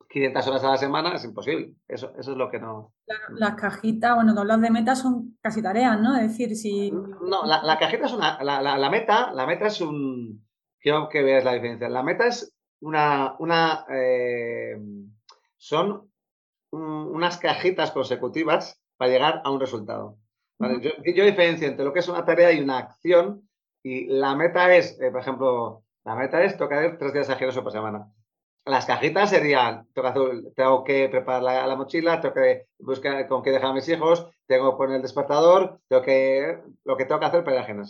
500 horas a la semana, es imposible. Eso, eso es lo que no. las cajitas, bueno, todas las de metas son casi tareas, ¿no? Es decir, si. No, la, cajita es una. La, meta, la meta es un. Quiero que veas la diferencia. La meta es una. una eh, son unas cajitas consecutivas para llegar a un resultado. yo, yo diferencio entre lo que es una tarea y una acción y la meta es, eh, por ejemplo, la meta es tocar tres días ajenos por semana. Las cajitas serían, tengo que, preparar la, mochila, tengo que buscar con qué dejar a mis hijos, tengo que poner el despertador, tengo que, lo que tengo que hacer para ir al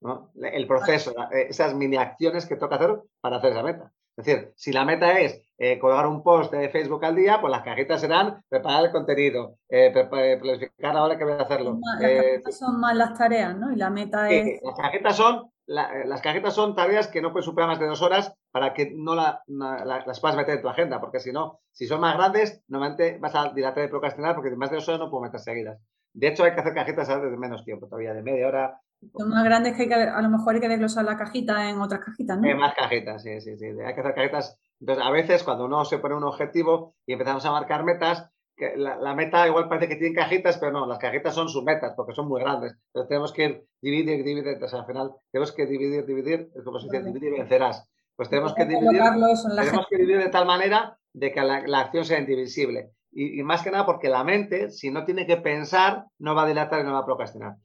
¿no? El proceso, esas mini acciones que tengo que hacer para hacer esa meta. Es decir, si la meta es eh, colgar un post de Facebook al día, pues las cajitas serán preparar el contenido, eh, planificar ahora que voy a hacerlo. Las eh, cajitas son más las tareas, ¿no? Y la meta es... Las cajitas son, las cajitas son tareas que no pueden superar más de dos horas para que no las puedas meter en tu agenda, porque si no, si son más grandes, normalmente vas a dilatar y procrastinar porque más de dos horas no puedo meter seguidas. De hecho, hay que hacer cajitas de menos tiempo, todavía de media hora, son más grandes que, hay que a lo mejor hay que desglosar la cajita en otras cajitas, ¿no? En más cajitas, sí, sí, sí. Hay que hacer cajitas. Entonces, a veces cuando uno se pone un objetivo y empezamos a marcar metas, que la, meta igual parece que tiene cajitas, pero no, las cajitas son sus metas porque son muy grandes. Entonces tenemos que dividir, dividir, entonces al final tenemos que dividir, dividir, es como se dice, dividir y vencerás. Pues tenemos que dividir, tenemos que dividir de tal manera de que la, acción sea indivisible. Y, y, más que nada porque la mente, si no tiene que pensar, no va a dilatar y no va a procrastinar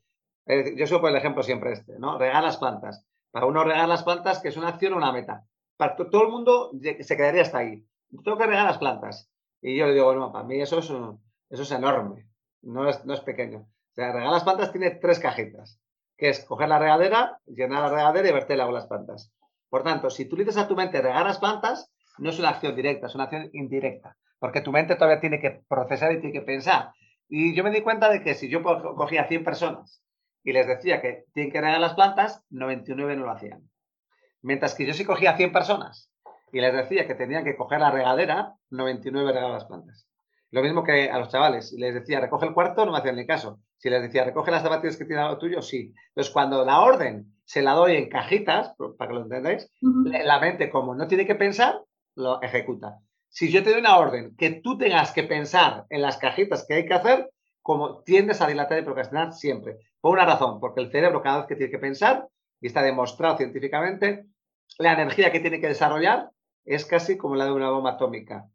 yo suelo el ejemplo siempre este, ¿no? Regar las plantas. Para uno regar las plantas, que es una acción o una meta. para todo el mundo se quedaría hasta ahí. Tengo que regar las plantas. Y yo le digo, bueno, para mí eso es, eso es enorme, no es, no es pequeño. O sea, regar las plantas tiene tres cajitas, que es coger la regadera, llenar la regadera y verter agua las plantas. Por tanto, si tú le dices a tu mente regar las plantas, no es una acción directa, es una acción indirecta, porque tu mente todavía tiene que procesar y tiene que pensar. Y yo me di cuenta de que si yo cogía 100 personas y les decía que tienen que regar las plantas, 99 no lo hacían. Mientras que yo si cogía 100 personas y les decía que tenían que coger la regadera, 99 regaban las plantas. Lo mismo que a los chavales, les decía recoge el cuarto, no me hacían ni caso. Si les decía recoge las zapatillas que tiene lo tuyo, sí. Entonces, cuando la orden se la doy en cajitas, para que lo entendáis, la mente, como no tiene que pensar, lo ejecuta. Si yo te doy una orden que tú tengas que pensar en las cajitas que hay que hacer, como tiendes a dilatar y procrastinar siempre. Por una razón, porque el cerebro cada vez que tiene que pensar, y está demostrado científicamente, la energía que tiene que desarrollar es casi como la de una bomba atómica.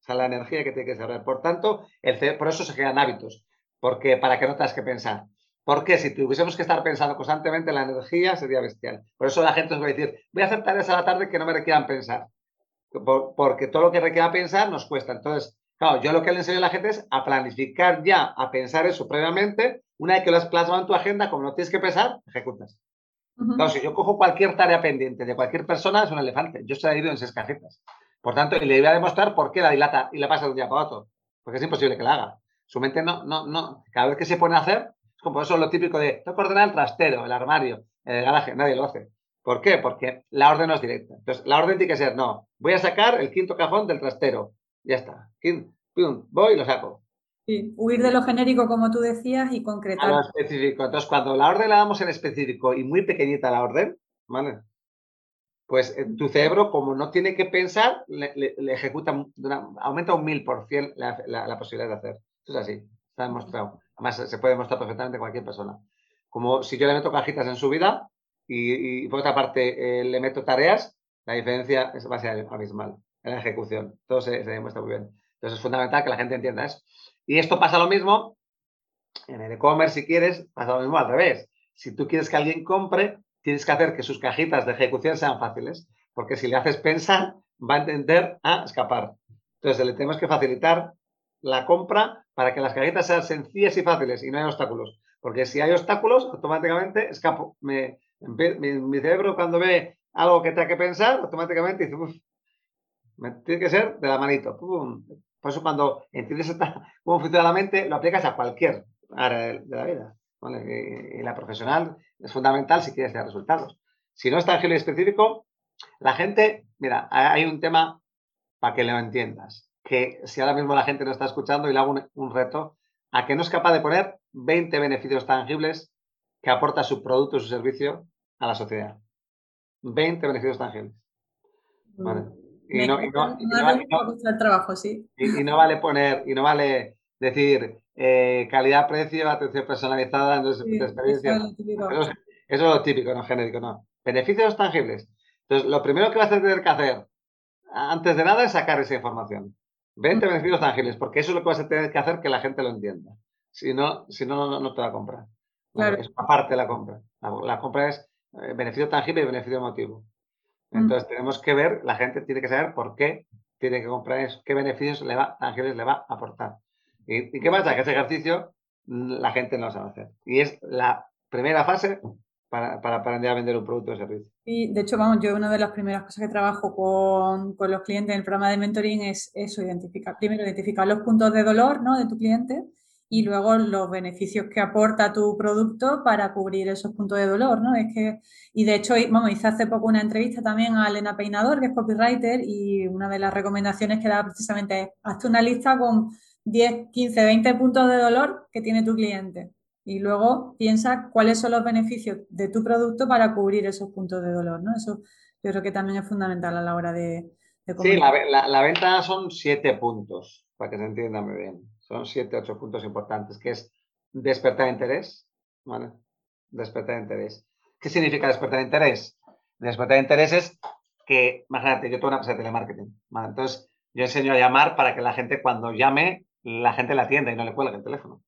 O sea, la energía que tiene que desarrollar. Por tanto, el por eso se crean hábitos, porque para que no tengas que pensar. Porque si tuviésemos que estar pensando constantemente, la energía sería bestial. Por eso la gente os va a decir, voy a hacer tareas a la tarde que no me requieran pensar. porque todo lo que requiera pensar nos cuesta. Entonces, claro, yo lo que le enseño a la gente es a planificar ya, a pensar eso previamente. Una vez que lo has plasmado en tu agenda, como no tienes que pensar, ejecutas. Claro, si yo cojo cualquier tarea pendiente de cualquier persona, es un elefante. Yo se la divido en seis cajitas. Por tanto, y le voy a demostrar por qué la dilata y la pasa de un día para otro. Porque es imposible que la haga. Su mente no, no, no. Cada vez que se pone a hacer, es como eso es lo típico de, tengo que ordenar el trastero, el armario, el garaje. Nadie lo hace. ¿Por qué? Porque la orden no es directa. Entonces, la orden tiene que ser, no, voy a sacar el quinto cajón del trastero. Ya está. Voy y lo saco. Sí, huir de lo genérico, como tú decías, y concretar. A lo específico. Entonces, cuando la orden la damos en específico y muy pequeñita la orden, ¿vale? Pues eh, tu cerebro, como no tiene que pensar, le, ejecuta, aumenta un mil por cien la, posibilidad de hacer. Eso es así, está demostrado. Además, se puede demostrar perfectamente cualquier persona. Como si yo le meto cajitas en su vida y, por otra parte eh, le meto tareas, la diferencia es, va a ser abismal en la ejecución. Todo se demuestra muy bien. Entonces, es fundamental que la gente entienda eso. Y esto pasa lo mismo en el e-commerce, si quieres, pasa lo mismo al revés. Si tú quieres que alguien compre, tienes que hacer que sus cajitas de ejecución sean fáciles, porque si le haces pensar, va a entender a escapar. Entonces, le tenemos que facilitar la compra para que las cajitas sean sencillas y fáciles y no hay obstáculos. Porque si hay obstáculos, automáticamente escapo. mi, cerebro cuando ve algo que tenga que pensar, automáticamente dice, uff, tiene que ser de la manito. Por eso cuando entiendes cómo funciona la mente, lo aplicas a cualquier área de la vida. Y, la profesional es fundamental si quieres tener resultados. Si no es tangible y específico, la gente, mira, hay un tema para que lo entiendas, que si ahora mismo la gente no está escuchando y le hago un, reto, a que no es capaz de poner 20 beneficios tangibles que aporta su producto o su servicio a la sociedad. 20 beneficios tangibles. ¿Vale? Y no, trabajo, sí. Y, no vale poner, y no vale decir eh, calidad-precio, atención personalizada, entonces, experiencia. Eso es, lo típico, no genérico, no. Beneficios tangibles. Entonces, lo primero que vas a tener que hacer, antes de nada, es sacar esa información. 20 beneficios tangibles, porque eso es lo que vas a tener que hacer que la gente lo entienda. Si no, si no, no, te va a comprar. Claro. Es aparte de la compra. La, compra es eh, beneficio tangible y beneficio emotivo. Entonces tenemos que ver, la gente tiene que saber por qué tiene que comprar eso, qué beneficios le va, tangibles le va a aportar. ¿Y, qué pasa? Que ese ejercicio mm, la gente no lo sabe hacer. Y es la primera fase para, para, aprender a vender un producto o servicio. Y de hecho, vamos, yo una de las primeras cosas que trabajo con, con los clientes en el programa de mentoring es eso, identificar, primero identificar los puntos de dolor ¿no? de tu cliente y luego los beneficios que aporta tu producto para cubrir esos puntos de dolor, ¿no? Es que, y de hecho, vamos, hice hace poco una entrevista también a Elena Peinador, que es copywriter, y una de las recomendaciones que daba precisamente es, hazte una lista con 10, 15, 20 puntos de dolor que tiene tu cliente. Y luego piensa cuáles son los beneficios de tu producto para cubrir esos puntos de dolor, ¿no? Eso yo creo que también es fundamental a la hora de... de sí, la, la venta son siete puntos, para que se entienda muy bien son siete, ocho puntos importantes, que es despertar interés, ¿vale? Despertar interés. ¿Qué significa despertar interés? Despertar interés es que, imagínate, yo tengo una empresa de telemarketing, ¿vale? Entonces, yo enseño a llamar para que la gente cuando llame, la gente la atienda y no le cuelgue el teléfono.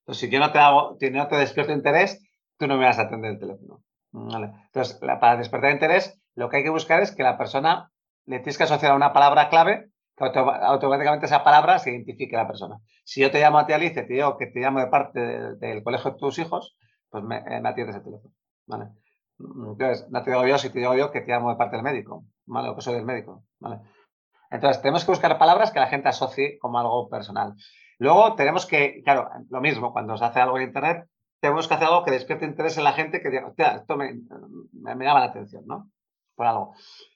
Entonces, si yo no te hago, si no te despierto interés, tú no me vas a atender el teléfono. ¿vale? Entonces, para despertar interés, lo que hay que buscar es que la persona le tienes que asociar a una palabra clave automáticamente esa palabra se identifique a la persona. Si yo te llamo a ti, Alice, te digo que te llamo de parte del colegio de tus hijos, pues me, eh, me atiendes el teléfono. Entonces, no te digo yo si te digo yo que te llamo de parte del médico, ¿vale? O que soy del médico. Entonces, tenemos que buscar palabras que la gente asocie como algo personal. Luego tenemos que, claro, lo mismo, cuando se hace algo en Internet, tenemos que hacer algo que despierte interés en la gente, que diga, esto me, me, llama la atención, ¿no? Por algo.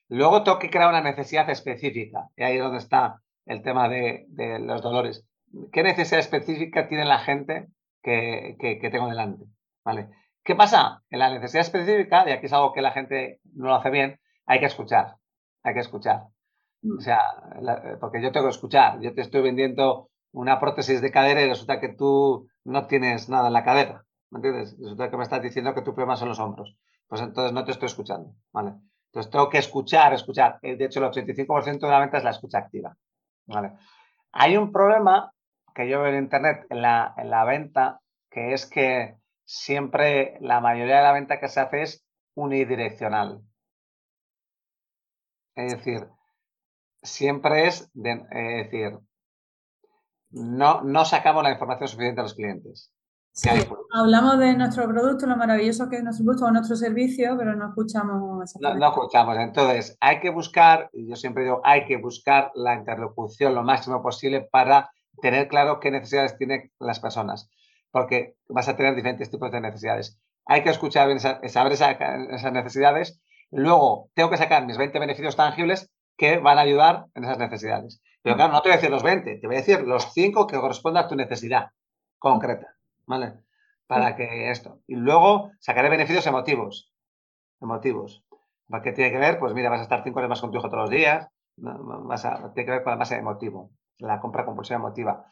Luego tengo que crear una necesidad específica, y ahí es donde está el tema de, de los dolores. ¿Qué necesidad específica tiene la gente que, que, que tengo delante? ¿Vale? ¿Qué pasa? En la necesidad específica, y aquí es algo que la gente no lo hace bien, hay que escuchar. Hay que escuchar. O sea, porque yo tengo que escuchar. Yo te estoy vendiendo una prótesis de cadera y resulta que tú no tienes nada en la cadera. ¿Me entiendes? Resulta que me estás diciendo que tu problema son los hombros. Pues entonces no te estoy escuchando. ¿Vale? Entonces tengo que escuchar, escuchar. Eh, de hecho, el 85% de la venta es la escucha activa. ¿Vale? Hay un problema que yo veo en Internet en la, en la venta, que es que siempre la mayoría de la venta que se hace es unidireccional. Es decir, siempre es, decir, no, no sacamos la información suficiente a los clientes. Sí, hablamos de nuestro producto, lo maravilloso que es nuestro producto o nuestro servicio, pero no escuchamos. No, no, escuchamos. Entonces, hay que buscar, y yo siempre digo, hay que buscar la interlocución lo máximo posible para tener claro qué necesidades tienen las personas porque vas a tener diferentes tipos de necesidades. Hay que escuchar bien, saber esas necesidades. Luego, tengo que sacar mis 20 beneficios tangibles que van a ayudar en esas necesidades. Pero claro, no te voy a decir los 20, te voy a decir los 5 que correspondan a tu necesidad concreta, ¿vale? Para que esto. Y luego sacaré beneficios emotivos. Emotivos. ¿Qué tiene que ver? Pues mira, vas a estar 5 horas más con tu hijo todos los días. Vas a, tiene que ver con la base emotivo, la compra compulsiva emotiva.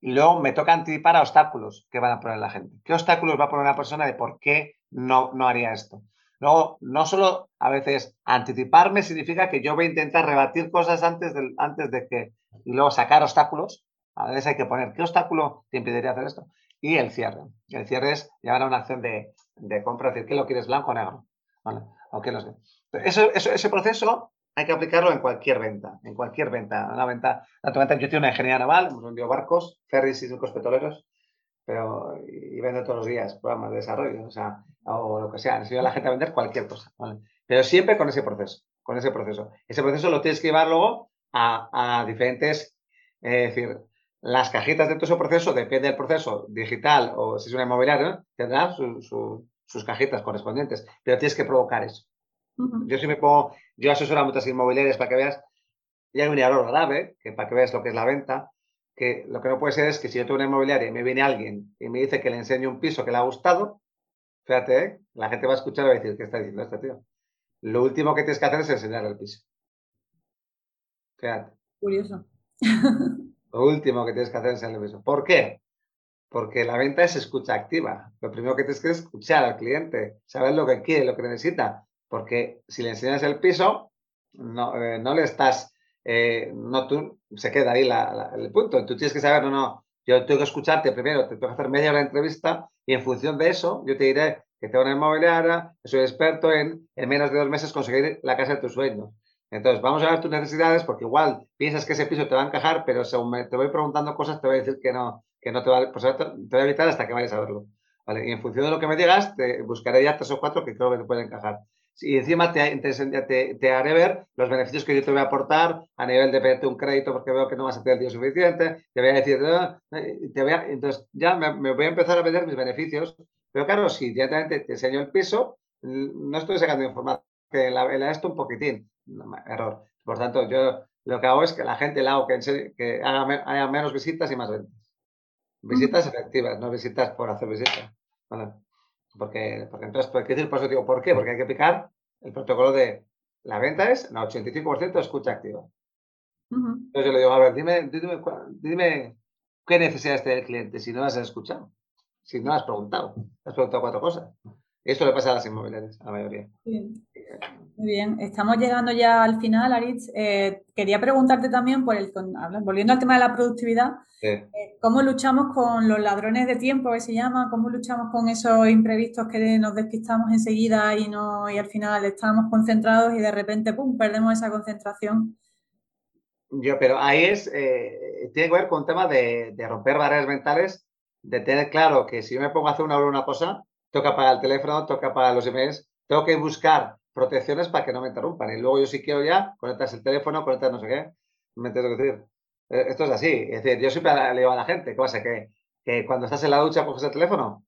Y luego me toca anticipar a obstáculos que van a poner la gente. ¿Qué obstáculos va a poner una persona de por qué no, no haría esto? Luego, no solo a veces anticiparme significa que yo voy a intentar rebatir cosas antes de, antes de que, y luego sacar obstáculos. A veces hay que poner qué obstáculo te impediría hacer esto. Y el cierre. El cierre es llevar a una acción de, de compra, decir, ¿qué lo quieres blanco o negro? ¿Vale? O qué Eso, eso, ese proceso hay que aplicarlo en cualquier venta, en cualquier venta. Una venta, venta yo tengo una ingeniería naval, hemos vendido barcos, ferries y circos petroleros, pero y vendo todos los días programas de desarrollo, o sea, o lo que sea, enseño a la gente a vender cualquier cosa. Pero siempre con ese proceso, con ese proceso. Ese proceso lo tienes que llevar luego a, diferentes, es decir, las cajitas de todo ese proceso, depende del proceso digital o si es una inmobiliaria, tendrá sus cajitas correspondientes, pero tienes que provocar eso. Yo sí me pongo, yo asesoro a muchas inmobiliarias para que veas, y hay un error grave, que para que veas lo que es la venta, que lo que no puede ser es que si yo tengo una inmobiliaria y me viene alguien y me dice que le enseño un piso que le ha gustado, fíjate, ¿eh? la gente va a escuchar y va a decir, ¿qué está diciendo este tío? Lo último que tienes que hacer es enseñar el piso. Fíjate. Curioso. *laughs* Lo último que tienes que hacer es el piso. ¿Por qué? Porque la venta es escucha activa. Lo primero que tienes que es escuchar al cliente, saber lo que quiere, lo que necesita. Porque si le enseñas el piso, no, eh, no le estás, eh, no tú, se queda ahí el punto. Tú tienes que saber, no, no, yo tengo que escucharte primero, te tengo que hacer media hora de entrevista y en función de eso yo te diré que tengo una inmobiliaria, soy experto en, en menos de dos meses conseguir la casa de tus sueños. Entonces, vamos a ver tus necesidades porque igual piensas que ese piso te va a encajar, pero según te voy preguntando cosas, te voy a decir que no, que no te va, pues te voy a evitar hasta que vayas a verlo. ¿vale? Y en función de lo que me digas, te buscaré ya tres o cuatro que creo que te pueden encajar y encima te, te, te, haré ver los beneficios que yo te voy a aportar a nivel de pedirte un crédito porque veo que no vas a tener el suficiente, te voy a decir, ah", te voy a, entonces ya me, voy a empezar a vender mis beneficios, pero claro, si directamente te enseño el piso, no estoy sacando información, que la, la esto un poquitín, error. Por tanto, yo lo que hago es que la gente la hago que, que haga, haya menos visitas y más ventas. Visitas efectivas, no visitas por hacer visitas. Porque, porque entonces, ¿por qué decir? Por eso digo, ¿por qué? Porque hay que aplicar el protocolo de la venta es el 85% de escucha activa. Entonces yo le digo, a ver, dime, dime, dime qué necesidades tiene el cliente si no has escuchado, si no has preguntado. Has preguntado cuatro cosas. Esto le pasa a las inmobiliarias, a la mayoría. Muy bien, estamos llegando ya al final, Aritz. Eh, quería preguntarte también, por el, volviendo al tema de la productividad, eh, ¿cómo luchamos con los ladrones de tiempo, que se llama? ¿Cómo luchamos con esos imprevistos que nos despistamos enseguida y, no, y al final estamos concentrados y de repente, ¡pum!, perdemos esa concentración? Yo, pero ahí es, eh, tiene que ver con un tema de, de romper barreras mentales, de tener claro que si yo me pongo a hacer una hora una cosa, toca apagar el teléfono, toca apagar los emails, tengo que buscar protecciones para que no me interrumpan. Y luego yo si quiero ya, conectas el teléfono, conectas no sé qué. ¿Me entiendes lo que decir? Eh, esto es así. Es decir, yo siempre le digo a la gente, ¿qué pasa? Que, que cuando estás en la ducha coges el teléfono.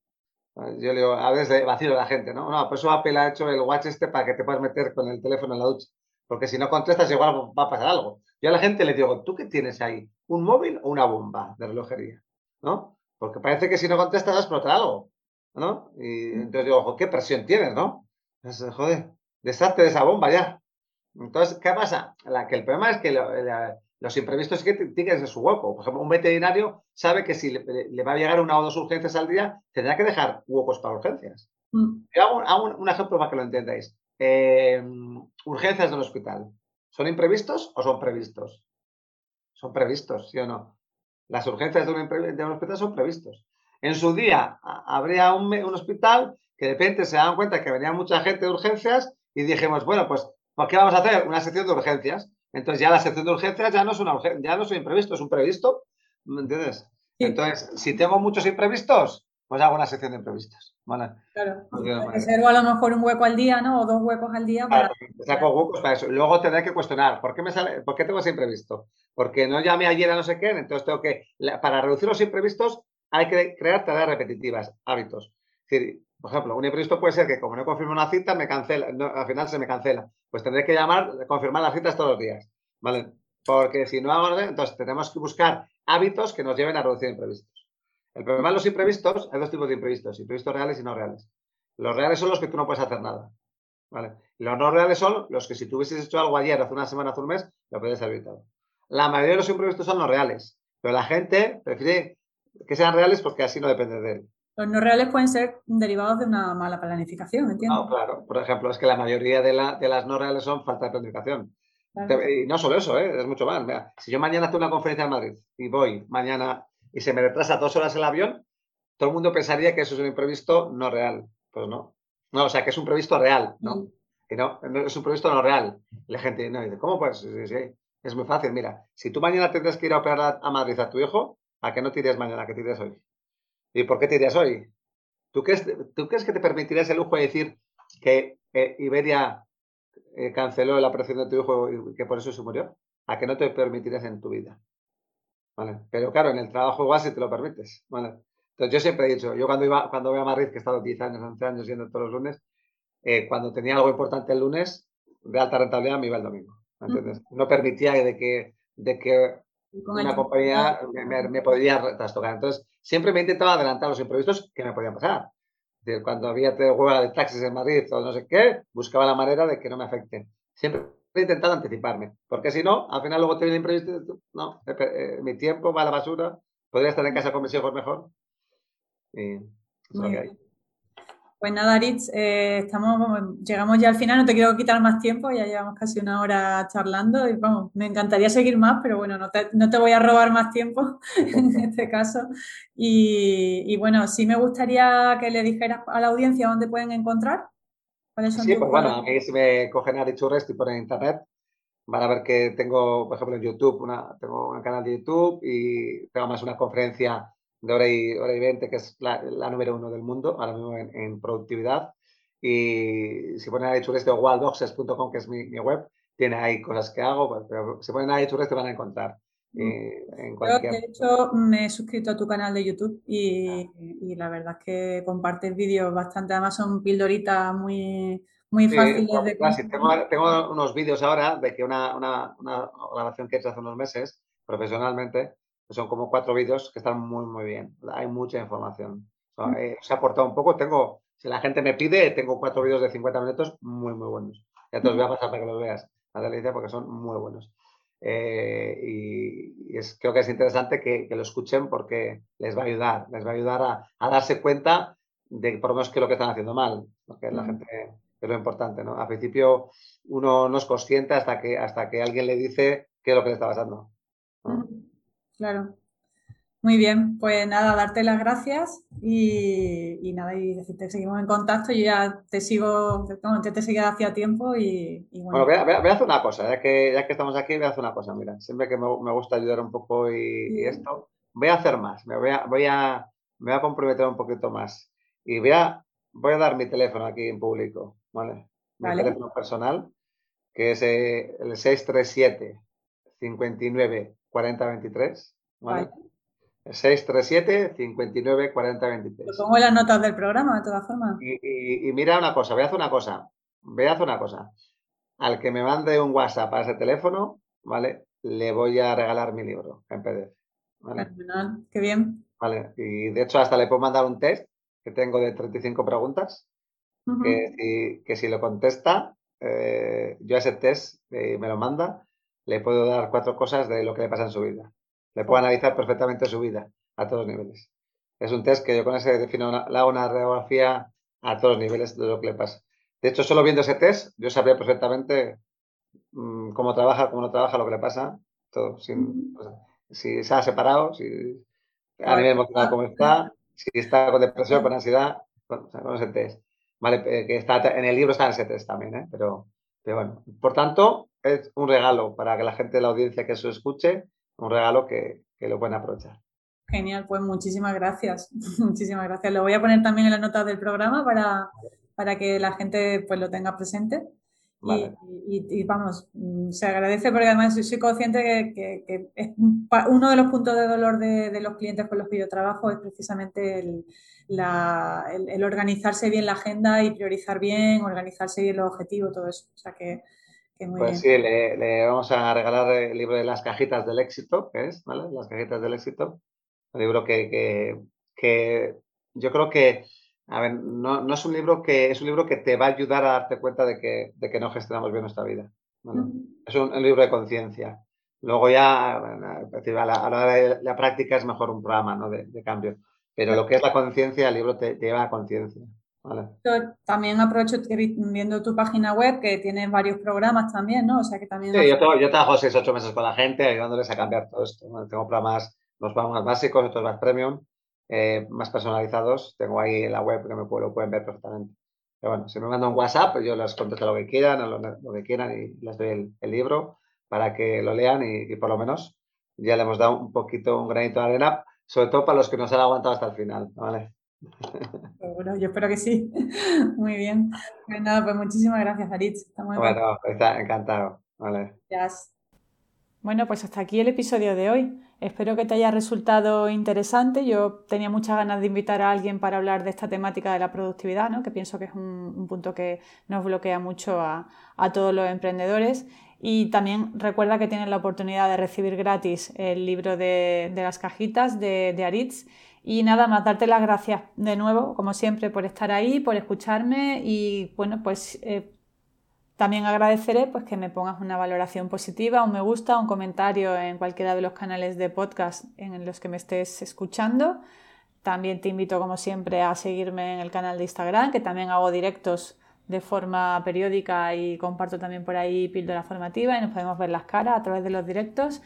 Yo le digo, a veces vacío a la gente, ¿no? No, por eso Apple ha hecho el watch este para que te puedas meter con el teléfono en la ducha. Porque si no contestas, igual va a pasar algo. Yo a la gente le digo, ¿tú qué tienes ahí? ¿Un móvil o una bomba de relojería? ¿No? Porque parece que si no contestas va a algo. ¿No? Y entonces digo, ¿qué presión tienes, no? joder, deshazte de esa bomba ya. Entonces, ¿qué pasa? La, que el problema es que los imprevistos es que tienen en su hueco. Por ejemplo, un veterinario sabe que si le, va a llegar una o dos urgencias al día, tendrá que dejar huecos para urgencias. Mm. hago, un, ejemplo para que lo entendáis. Em, urgencias del hospital. ¿Son imprevistos o son previstos? Son previstos, ¿sí o no? Las urgencias de un, de un hospital son previstos. En su día habría un, hospital que de repente se dan cuenta que venía mucha gente de urgencias y dijimos, bueno, pues, ¿por qué vamos a hacer? Una sección de urgencias. Entonces ya la sección de urgencias ya no es una ya no es un imprevisto, es un previsto. ¿Me entiendes? Entonces, si tengo muchos imprevistos, pues hago una sección de imprevistos. ¿vale? Claro. Reservo a lo mejor un hueco al día, ¿no? O dos huecos al día. Para... saco huecos para eso. Luego tendré que cuestionar, ¿por qué, me sale, ¿por qué tengo ese imprevisto? Porque no llamé ayer a no sé qué, entonces tengo que, para reducir los imprevistos, hay que crear tareas repetitivas, hábitos. por ejemplo, un imprevisto puede ser que como no confirmo una cita, me cancela, al final se me cancela. Pues tendré que llamar, confirmar las citas todos los días. ¿Vale? Porque si no hago, entonces tenemos que buscar hábitos que nos lleven a reducir imprevistos. El problema de los imprevistos, hay dos tipos de imprevistos, imprevistos reales y no reales. Los reales son los que tú no puedes hacer nada. ¿vale? Los no reales son los que si tú hubieses hecho algo ayer, hace una semana, hace un mes, lo puedes haber evitado. La mayoría de los imprevistos son los reales, pero la gente prefiere que sean reales porque así no depende de él. Los no reales pueden ser derivados de una mala planificación, ¿entiendes? No, claro. Por ejemplo, es que la mayoría de, las no reales son falta de planificación. Y no solo eso, ¿eh? es mucho más. si yo mañana hago una conferencia en Madrid y voy mañana y se me retrasa dos horas el avión, todo el mundo pensaría que eso es un imprevisto no real. Pues no. No, o sea, que es un previsto real, ¿no? Mm. Y no, es un previsto no real. la gente no dice, ¿cómo pues? Sí, sí, Es muy fácil. Mira, si tú mañana tendrás que ir a operar a Madrid a tu hijo, ¿A qué no te irías mañana? ¿A qué te irías hoy? ¿Y por qué te irías hoy? ¿Tú crees, ¿Tú crees que te permitirías el lujo de decir que Iberia eh, canceló la operación de tu hijo y que por eso se murió? ¿A qué no te permitirías en tu vida? ¿Vale? Pero claro, en el trabajo igual si te lo permites. ¿vale? Entonces yo siempre he dicho, yo cuando iba, cuando voy a Madrid, que he estado 10 años, 11 años yendo todos los lunes, eh, cuando tenía algo importante el lunes, de alta rentabilidad me iba el domingo. ¿me entiendes? No permitía de que, de que una compañía me, podría trastocar. Entonces, siempre me he intentado adelantar los imprevistos que me podían pasar. Cuando había huelga de taxis en Madrid o no sé qué, buscaba la manera de que no me afecten. Siempre he intentado anticiparme, porque si no, al final luego te viene el imprevisto, no, eh, mi tiempo va a la basura, podría estar en casa con mis hijos mejor. Y eso es lo que hay. Pues nada, Aritz, eh, estamos, llegamos ya al final, no te quiero quitar más tiempo, ya llevamos casi una hora charlando y vamos, me encantaría seguir más, pero bueno, no te, voy a robar más tiempo *laughs* en este caso. Y, bueno, sí me gustaría que le dijeras a la audiencia dónde pueden encontrar. sí, pues bueno, a mí si me cogen Aritz Urrest y ponen internet, van a ver que tengo, por ejemplo, en YouTube, una, tengo un canal de YouTube y tengo más una conferencia de hora y, hora y 20, que es la, número uno del mundo, ahora mismo en, productividad. Y si ponen ahí chureste o wildboxes.com, que es mi, mi, web, tiene ahí cosas que hago, pues, pero si ponen ahí chureste van a encontrar. Mm. en cualquier... Yo, de hecho, me he suscrito a tu canal de YouTube y, y la verdad es que compartes vídeos bastante, además son pildoritas muy, muy fáciles de tengo, tengo, unos vídeos ahora de que una, una, una grabación que he hecho hace unos meses profesionalmente son como cuatro vídeos que están muy, muy bien. Hay mucha información. Mm. Eh, se ha aportado un poco. Tengo, si la gente me pide, tengo cuatro vídeos de 50 minutos muy, muy buenos. Ya te los voy a pasar para que los veas, delicia, porque son muy buenos. Eh, y, es, creo que es interesante que, que, lo escuchen porque les va a ayudar, les va a ayudar a, a darse cuenta de por lo menos qué es lo que están haciendo mal, porque la gente es lo importante, ¿no? Al principio uno no es consciente hasta que, hasta que alguien le dice qué es lo que le está pasando. Claro. Muy bien, pues nada, darte las gracias y, nada, y decirte, seguimos en contacto, yo ya te sigo, te, te seguí hacía tiempo y, bueno. Bueno, voy a, hacer una cosa, ya que, ya que estamos aquí, voy a hacer una cosa, mira, siempre que me, gusta ayudar un poco y, esto, voy a hacer más, me voy a, voy a, me voy a comprometer un poquito más y voy a, voy a dar mi teléfono aquí en público, ¿vale? Mi teléfono personal, que es eh, el 637 59 40 23, ¿vale? 637 59 40 23. Lo pongo en las notas del programa, de todas formas. Y, mira una cosa, voy a hacer una cosa. Voy a hacer una cosa. Al que me mande un WhatsApp a ese teléfono, ¿vale? Le voy a regalar mi libro en PDF. ¿vale? Qué bien. Vale. Y de hecho, hasta le puedo mandar un test que tengo de 35 preguntas. que, si, lo contesta, eh, yo ese test eh, me lo manda, le puedo dar cuatro cosas de lo que le pasa en su vida le puedo analizar perfectamente su vida a todos los niveles. Es un test que yo con ese defino hago una radiografía a todos los niveles de lo que le pasa. De hecho, solo viendo ese test, yo sabría perfectamente mm, cómo trabaja, cómo no trabaja, lo que le pasa, todo. si se ha separado, si a nivel emocional cómo está, si está con depresión, con ansiedad, con, ese test. Vale, eh, que está en el libro está en ese test también, ¿eh? pero, pero bueno. Por tanto, es un regalo para que la gente de la audiencia que eso escuche un regalo que, lo pueden aprovechar. Genial, pues muchísimas gracias. *laughs* muchísimas gracias. Lo voy a poner también en las notas del programa para, para que la gente pues lo tenga presente. Y, vamos, mm, se agradece porque además soy, consciente que, es uno de los puntos de dolor de, los clientes con los que yo trabajo es precisamente el, el, organizarse bien la agenda y priorizar bien, organizarse bien los objetivos, todo eso. O sea que pues sí, le, vamos a regalar el libro de las cajitas del éxito, que es, ¿vale? Las cajitas del éxito. Un libro que, que, yo creo que, a ver, no, no, es un libro que, es un libro que te va a ayudar a darte cuenta de que, de que no gestionamos bien nuestra vida. Es un, libro de conciencia. Luego ya, a la, hora de la práctica es mejor un programa ¿no? de, cambio. Pero lo que es la conciencia, el libro te, te lleva a conciencia. También aprovecho viendo tu página web que tiene varios programas también, ¿no? O sea que también... Sí, yo, yo trabajo 6 ocho meses con la gente ayudándoles a cambiar todo esto. Tengo programas, los programas básicos, otros más premium, eh, más personalizados. Tengo ahí en la web que me lo pueden ver perfectamente. Pero bueno, si me mandan un WhatsApp, yo les contesto lo que quieran, lo, que quieran y les doy el, libro para que lo lean y, y, por lo menos ya le hemos dado un poquito, un granito de arena, sobre todo para los que nos han aguantado hasta el final, ¿vale? Bueno, yo espero que sí. *laughs* Muy bien. Pues nada, pues muchísimas gracias, Aritz. bueno, está encantado. Vale. Bueno, pues hasta aquí el episodio de hoy. Espero que te haya resultado interesante. Yo tenía muchas ganas de invitar a alguien para hablar de esta temática de la productividad, ¿no? que pienso que es un, punto que nos bloquea mucho a, todos los emprendedores. Y también recuerda que tienes la oportunidad de recibir gratis el libro de, las cajitas de, de Aritz y nada más, darte las gracias de nuevo, como siempre, por estar ahí, por escucharme y bueno, pues eh, también agradeceré pues, que me pongas una valoración positiva, un me gusta, un comentario en cualquiera de los canales de podcast en los que me estés escuchando. También te invito, como siempre, a seguirme en el canal de Instagram, que también hago directos de forma periódica y comparto también por ahí píldora formativa y nos podemos ver las caras a través de los directos.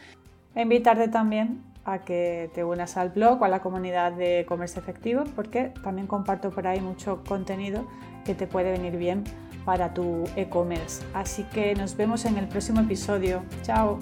E invitarte también a que te unas al blog o a la comunidad de comercio efectivo porque también comparto por ahí mucho contenido que te puede venir bien para tu e-commerce. Así que nos vemos en el próximo episodio. Chao.